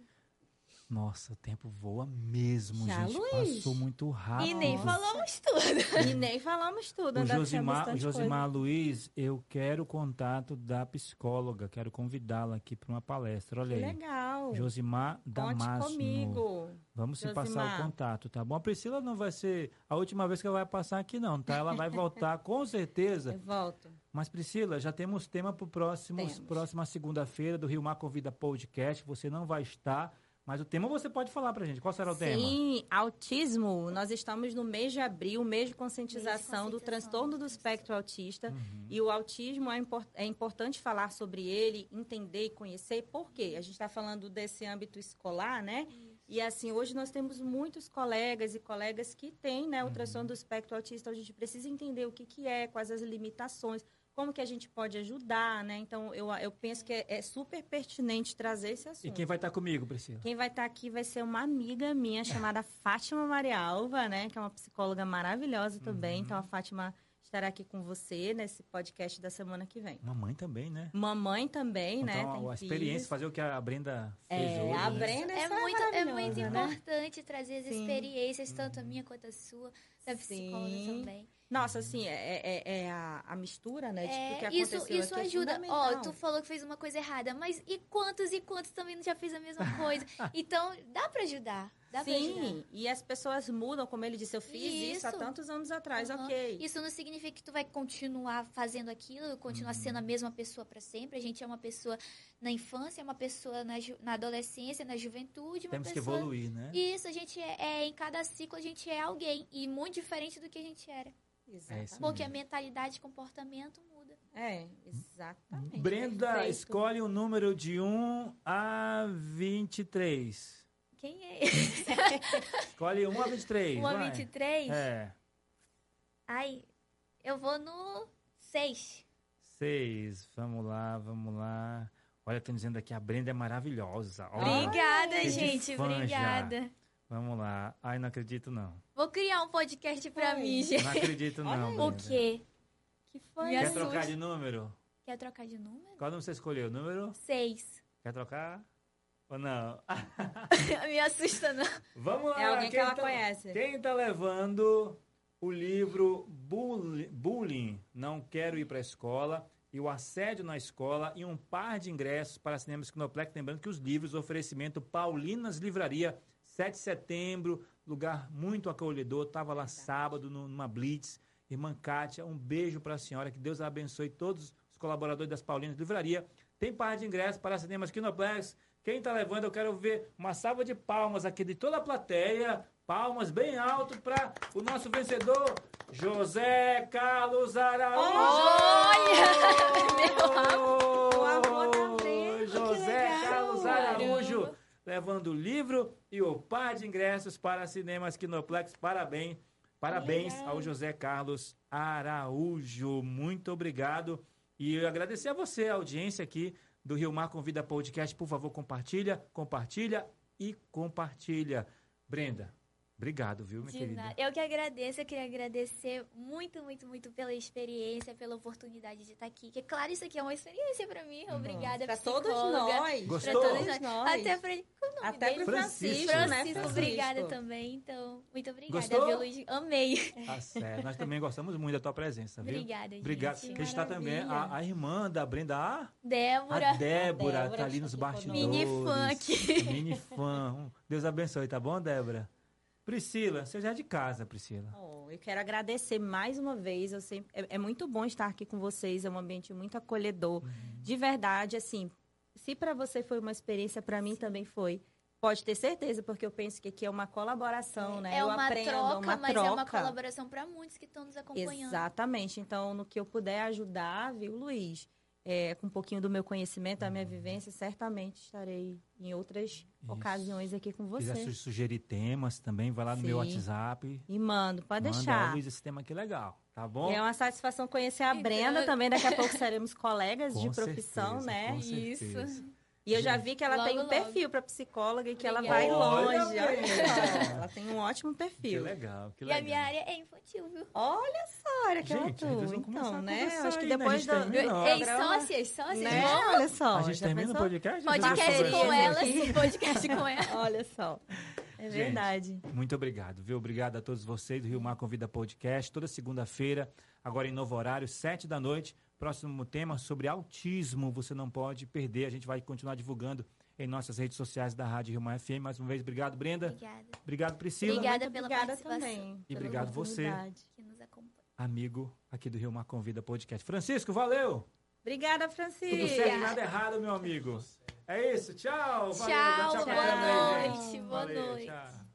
Nossa, o tempo voa mesmo, Já, gente. Luiz? Passou muito rápido. E nem falamos tudo. *laughs* E nem falamos tudo, O Josimar, o Josimar Luiz, eu quero o contato da psicóloga, quero convidá-la aqui para uma palestra. Olha coisa. aí. Legal. Josimar Conte Damasno. comigo. Vamos se passar o contato, tá bom? A Priscila não vai ser a última vez que ela vai passar aqui, não, tá? Ela vai voltar com *laughs* certeza. Eu volto. Mas, Priscila, já temos tema para próxima segunda-feira do Rio Mar Convida Podcast. Você não vai estar, mas o tema você pode falar pra gente. Qual será o tema? Sim, autismo. Nós estamos no mês de abril, mês de conscientização, Mês de do conscientização transtorno do do espectro autista. Uhum. E o autismo é, impor- é importante falar sobre ele, entender e conhecer. Por quê? A gente está falando desse âmbito escolar, né? E assim, hoje nós temos muitos colegas e colegas que têm né, o Uhum. transtorno do espectro autista. A gente precisa entender o que, que é, quais as limitações, como que a gente pode ajudar, né? Então, eu, eu penso que é, é super pertinente trazer esse assunto. E quem vai estar comigo, Priscila? Quem vai estar aqui vai ser uma amiga minha chamada *laughs* Fátima Maria Alva, né? Que é uma psicóloga maravilhosa também. Uhum. Então a Fátima estará aqui com você nesse podcast da semana que vem. Mamãe também, né? Mamãe também, né? Então, Tem a experiência, filhos. fazer o que a Brenda fez É, hoje. a né? Brenda É muito, é muito né? importante trazer as Sim. experiências, tanto a minha quanto a sua, da psicóloga Sim. também. Nossa, assim, é, é- é a, a mistura, né? De tudo que É, isso aconteceu isso aqui é ajuda. Ó, fundamental. tu falou que fez uma coisa errada, mas e quantos e quantos também já fez a mesma coisa? *laughs* Então, dá pra ajudar. Dá pra ajudar. Sim, e as pessoas mudam, como ele disse, eu fiz isso, há Isso. tantos anos atrás, Aham. ok. Isso não significa que tu vai continuar fazendo aquilo, continuar sendo a mesma pessoa pra sempre. A gente é uma pessoa na infância, é uma pessoa na, ju- na adolescência, na juventude, uma Temos que pessoa... evoluir, né? Isso, a gente é, é- em cada ciclo a gente é alguém e muito diferente do que a gente era. Exatamente. Porque a mentalidade e comportamento muda. É, exatamente. Brenda, perfeito. *laughs* escolhe um número de 1 a 23. Quem é esse? Escolhe 1 a 23. 1 a vai. 23? É. Ai, eu vou no 6. 6. Vamos lá, vamos lá. Olha, estão dizendo aqui, a Brenda é maravilhosa. Ó, Obrigada, gente. fã já. Vamos lá. Ai, não acredito, não. Vou criar um podcast pra Oi. mim, gente. Não acredito, não. Olha. O quê? Que foi? Me Quer assusta. trocar de número? Quer trocar de número? Qual número você escolheu? Número? 6. Quer trocar? Ou *laughs* não? Me assusta, não. Vamos lá. É alguém que ela tá- conhece. Quem tá levando o livro Bully- Bullying, Não Quero Ir para a Escola e o Assédio na Escola e um par de ingressos para Cinema Esquinoplex. Lembrando que os livros, oferecimento Paulinas Livraria, 7 de setembro, lugar muito acolhedor. Tava lá sábado numa Blitz. Irmã Kátia, um beijo para a senhora. Que Deus abençoe todos os colaboradores das Paulinas Livraria. Tem par de ingressos para Cinema Esquinoplex. Quem tá levando, eu quero ver uma salva de palmas aqui de toda a plateia. Palmas bem alto para o nosso vencedor, José Carlos Araújo. O avô da Brenda, que José. Carlos Araújo, levando o livro e o par de ingressos para Cinemas Kinoplex. Parabéns. Parabéns Legal. ao José Carlos Araújo. Muito obrigado. E eu agradecer a você, a audiência aqui do Rio Mar Convida Podcast. Por favor, compartilha, compartilha e compartilha. Brenda, Obrigado, viu, minha De querida? nada. Eu que agradeço, eu queria agradecer muito, muito, muito pela experiência, pela oportunidade de estar aqui. Que claro, isso aqui é uma experiência pra mim. Obrigada, Para todos nós. Gostou? Pra todos nós. Até pra qual o nome Até dele? pro Francisco. Francisco, né? Francisco, Francisco. obrigada também. Então, muito obrigada, Gostou? viu, Luiz? Amei. Tá certo. Nós também gostamos muito da tua presença, viu? Obrigada, gente. Obrigado. Que está também a, a irmã da Brenda, a, Débora. a Débora, Débora tá ali nos bastidores. Mini fã aqui. Mini fã. Deus abençoe, tá bom, Débora? Priscila, você já é de casa, Priscila. Oh, eu quero agradecer mais uma vez. Eu sempre, é, é muito bom estar aqui com vocês. É um ambiente muito acolhedor. De verdade, assim, se para você foi uma experiência, para mim também foi. Pode ter certeza, porque eu penso que aqui é uma colaboração, né? É eu uma aprendo, troca, uma mas troca. é uma colaboração para muitos que estão nos acompanhando. Exatamente. Então, no que eu puder ajudar, viu, Luiz? É, com um pouquinho do meu conhecimento, da minha vivência, certamente estarei em outras ocasiões aqui com Quiser você. su- sugerir temas também, vai lá no meu. WhatsApp. E mando, pode Manda, deixar. "Ó, Luiz, esse tema aqui é legal, tá bom? É uma satisfação conhecer a Então- Brenda também. Daqui a pouco *laughs* seremos colegas de Com profissão, certeza, né? com Isso. E eu já vi que ela Logo, tem um logo. perfil para psicóloga e que ela vai Olha, longe. Ela tem um ótimo Que perfil. legal, que E legal. a minha área é infantil, viu? Olha só, olha que Gente, ela começar Então, né? acho que né? Depois gente do. Ei, sócias, sócias, né? vamos Olha só. A gente termina o podcast? podcast com elas, podcast com elas. *laughs* Olha só. É Gente, verdade. Muito obrigado, viu? Obrigado a todos vocês do Rio Mar Convida Podcast, toda segunda-feira, agora em novo horário, sete da noite. Próximo tema sobre autismo, você não pode perder. A gente vai continuar divulgando em nossas redes sociais da Rádio Rio Mar FM. Mais uma vez, obrigado, Brenda. Obrigada. Obrigado, Priscila. Obrigada Muito pela obrigada participação. também. E obrigado você. Que nos acompanha. Amigo aqui do Rio Mar Convida Podcast. Francisco, valeu! Obrigada, Francisca. Tudo certo, nada errado, meu amigo. É isso, tchau. Valeu, Tchau, tchau boa noite, boa Valeu, noite. tchau.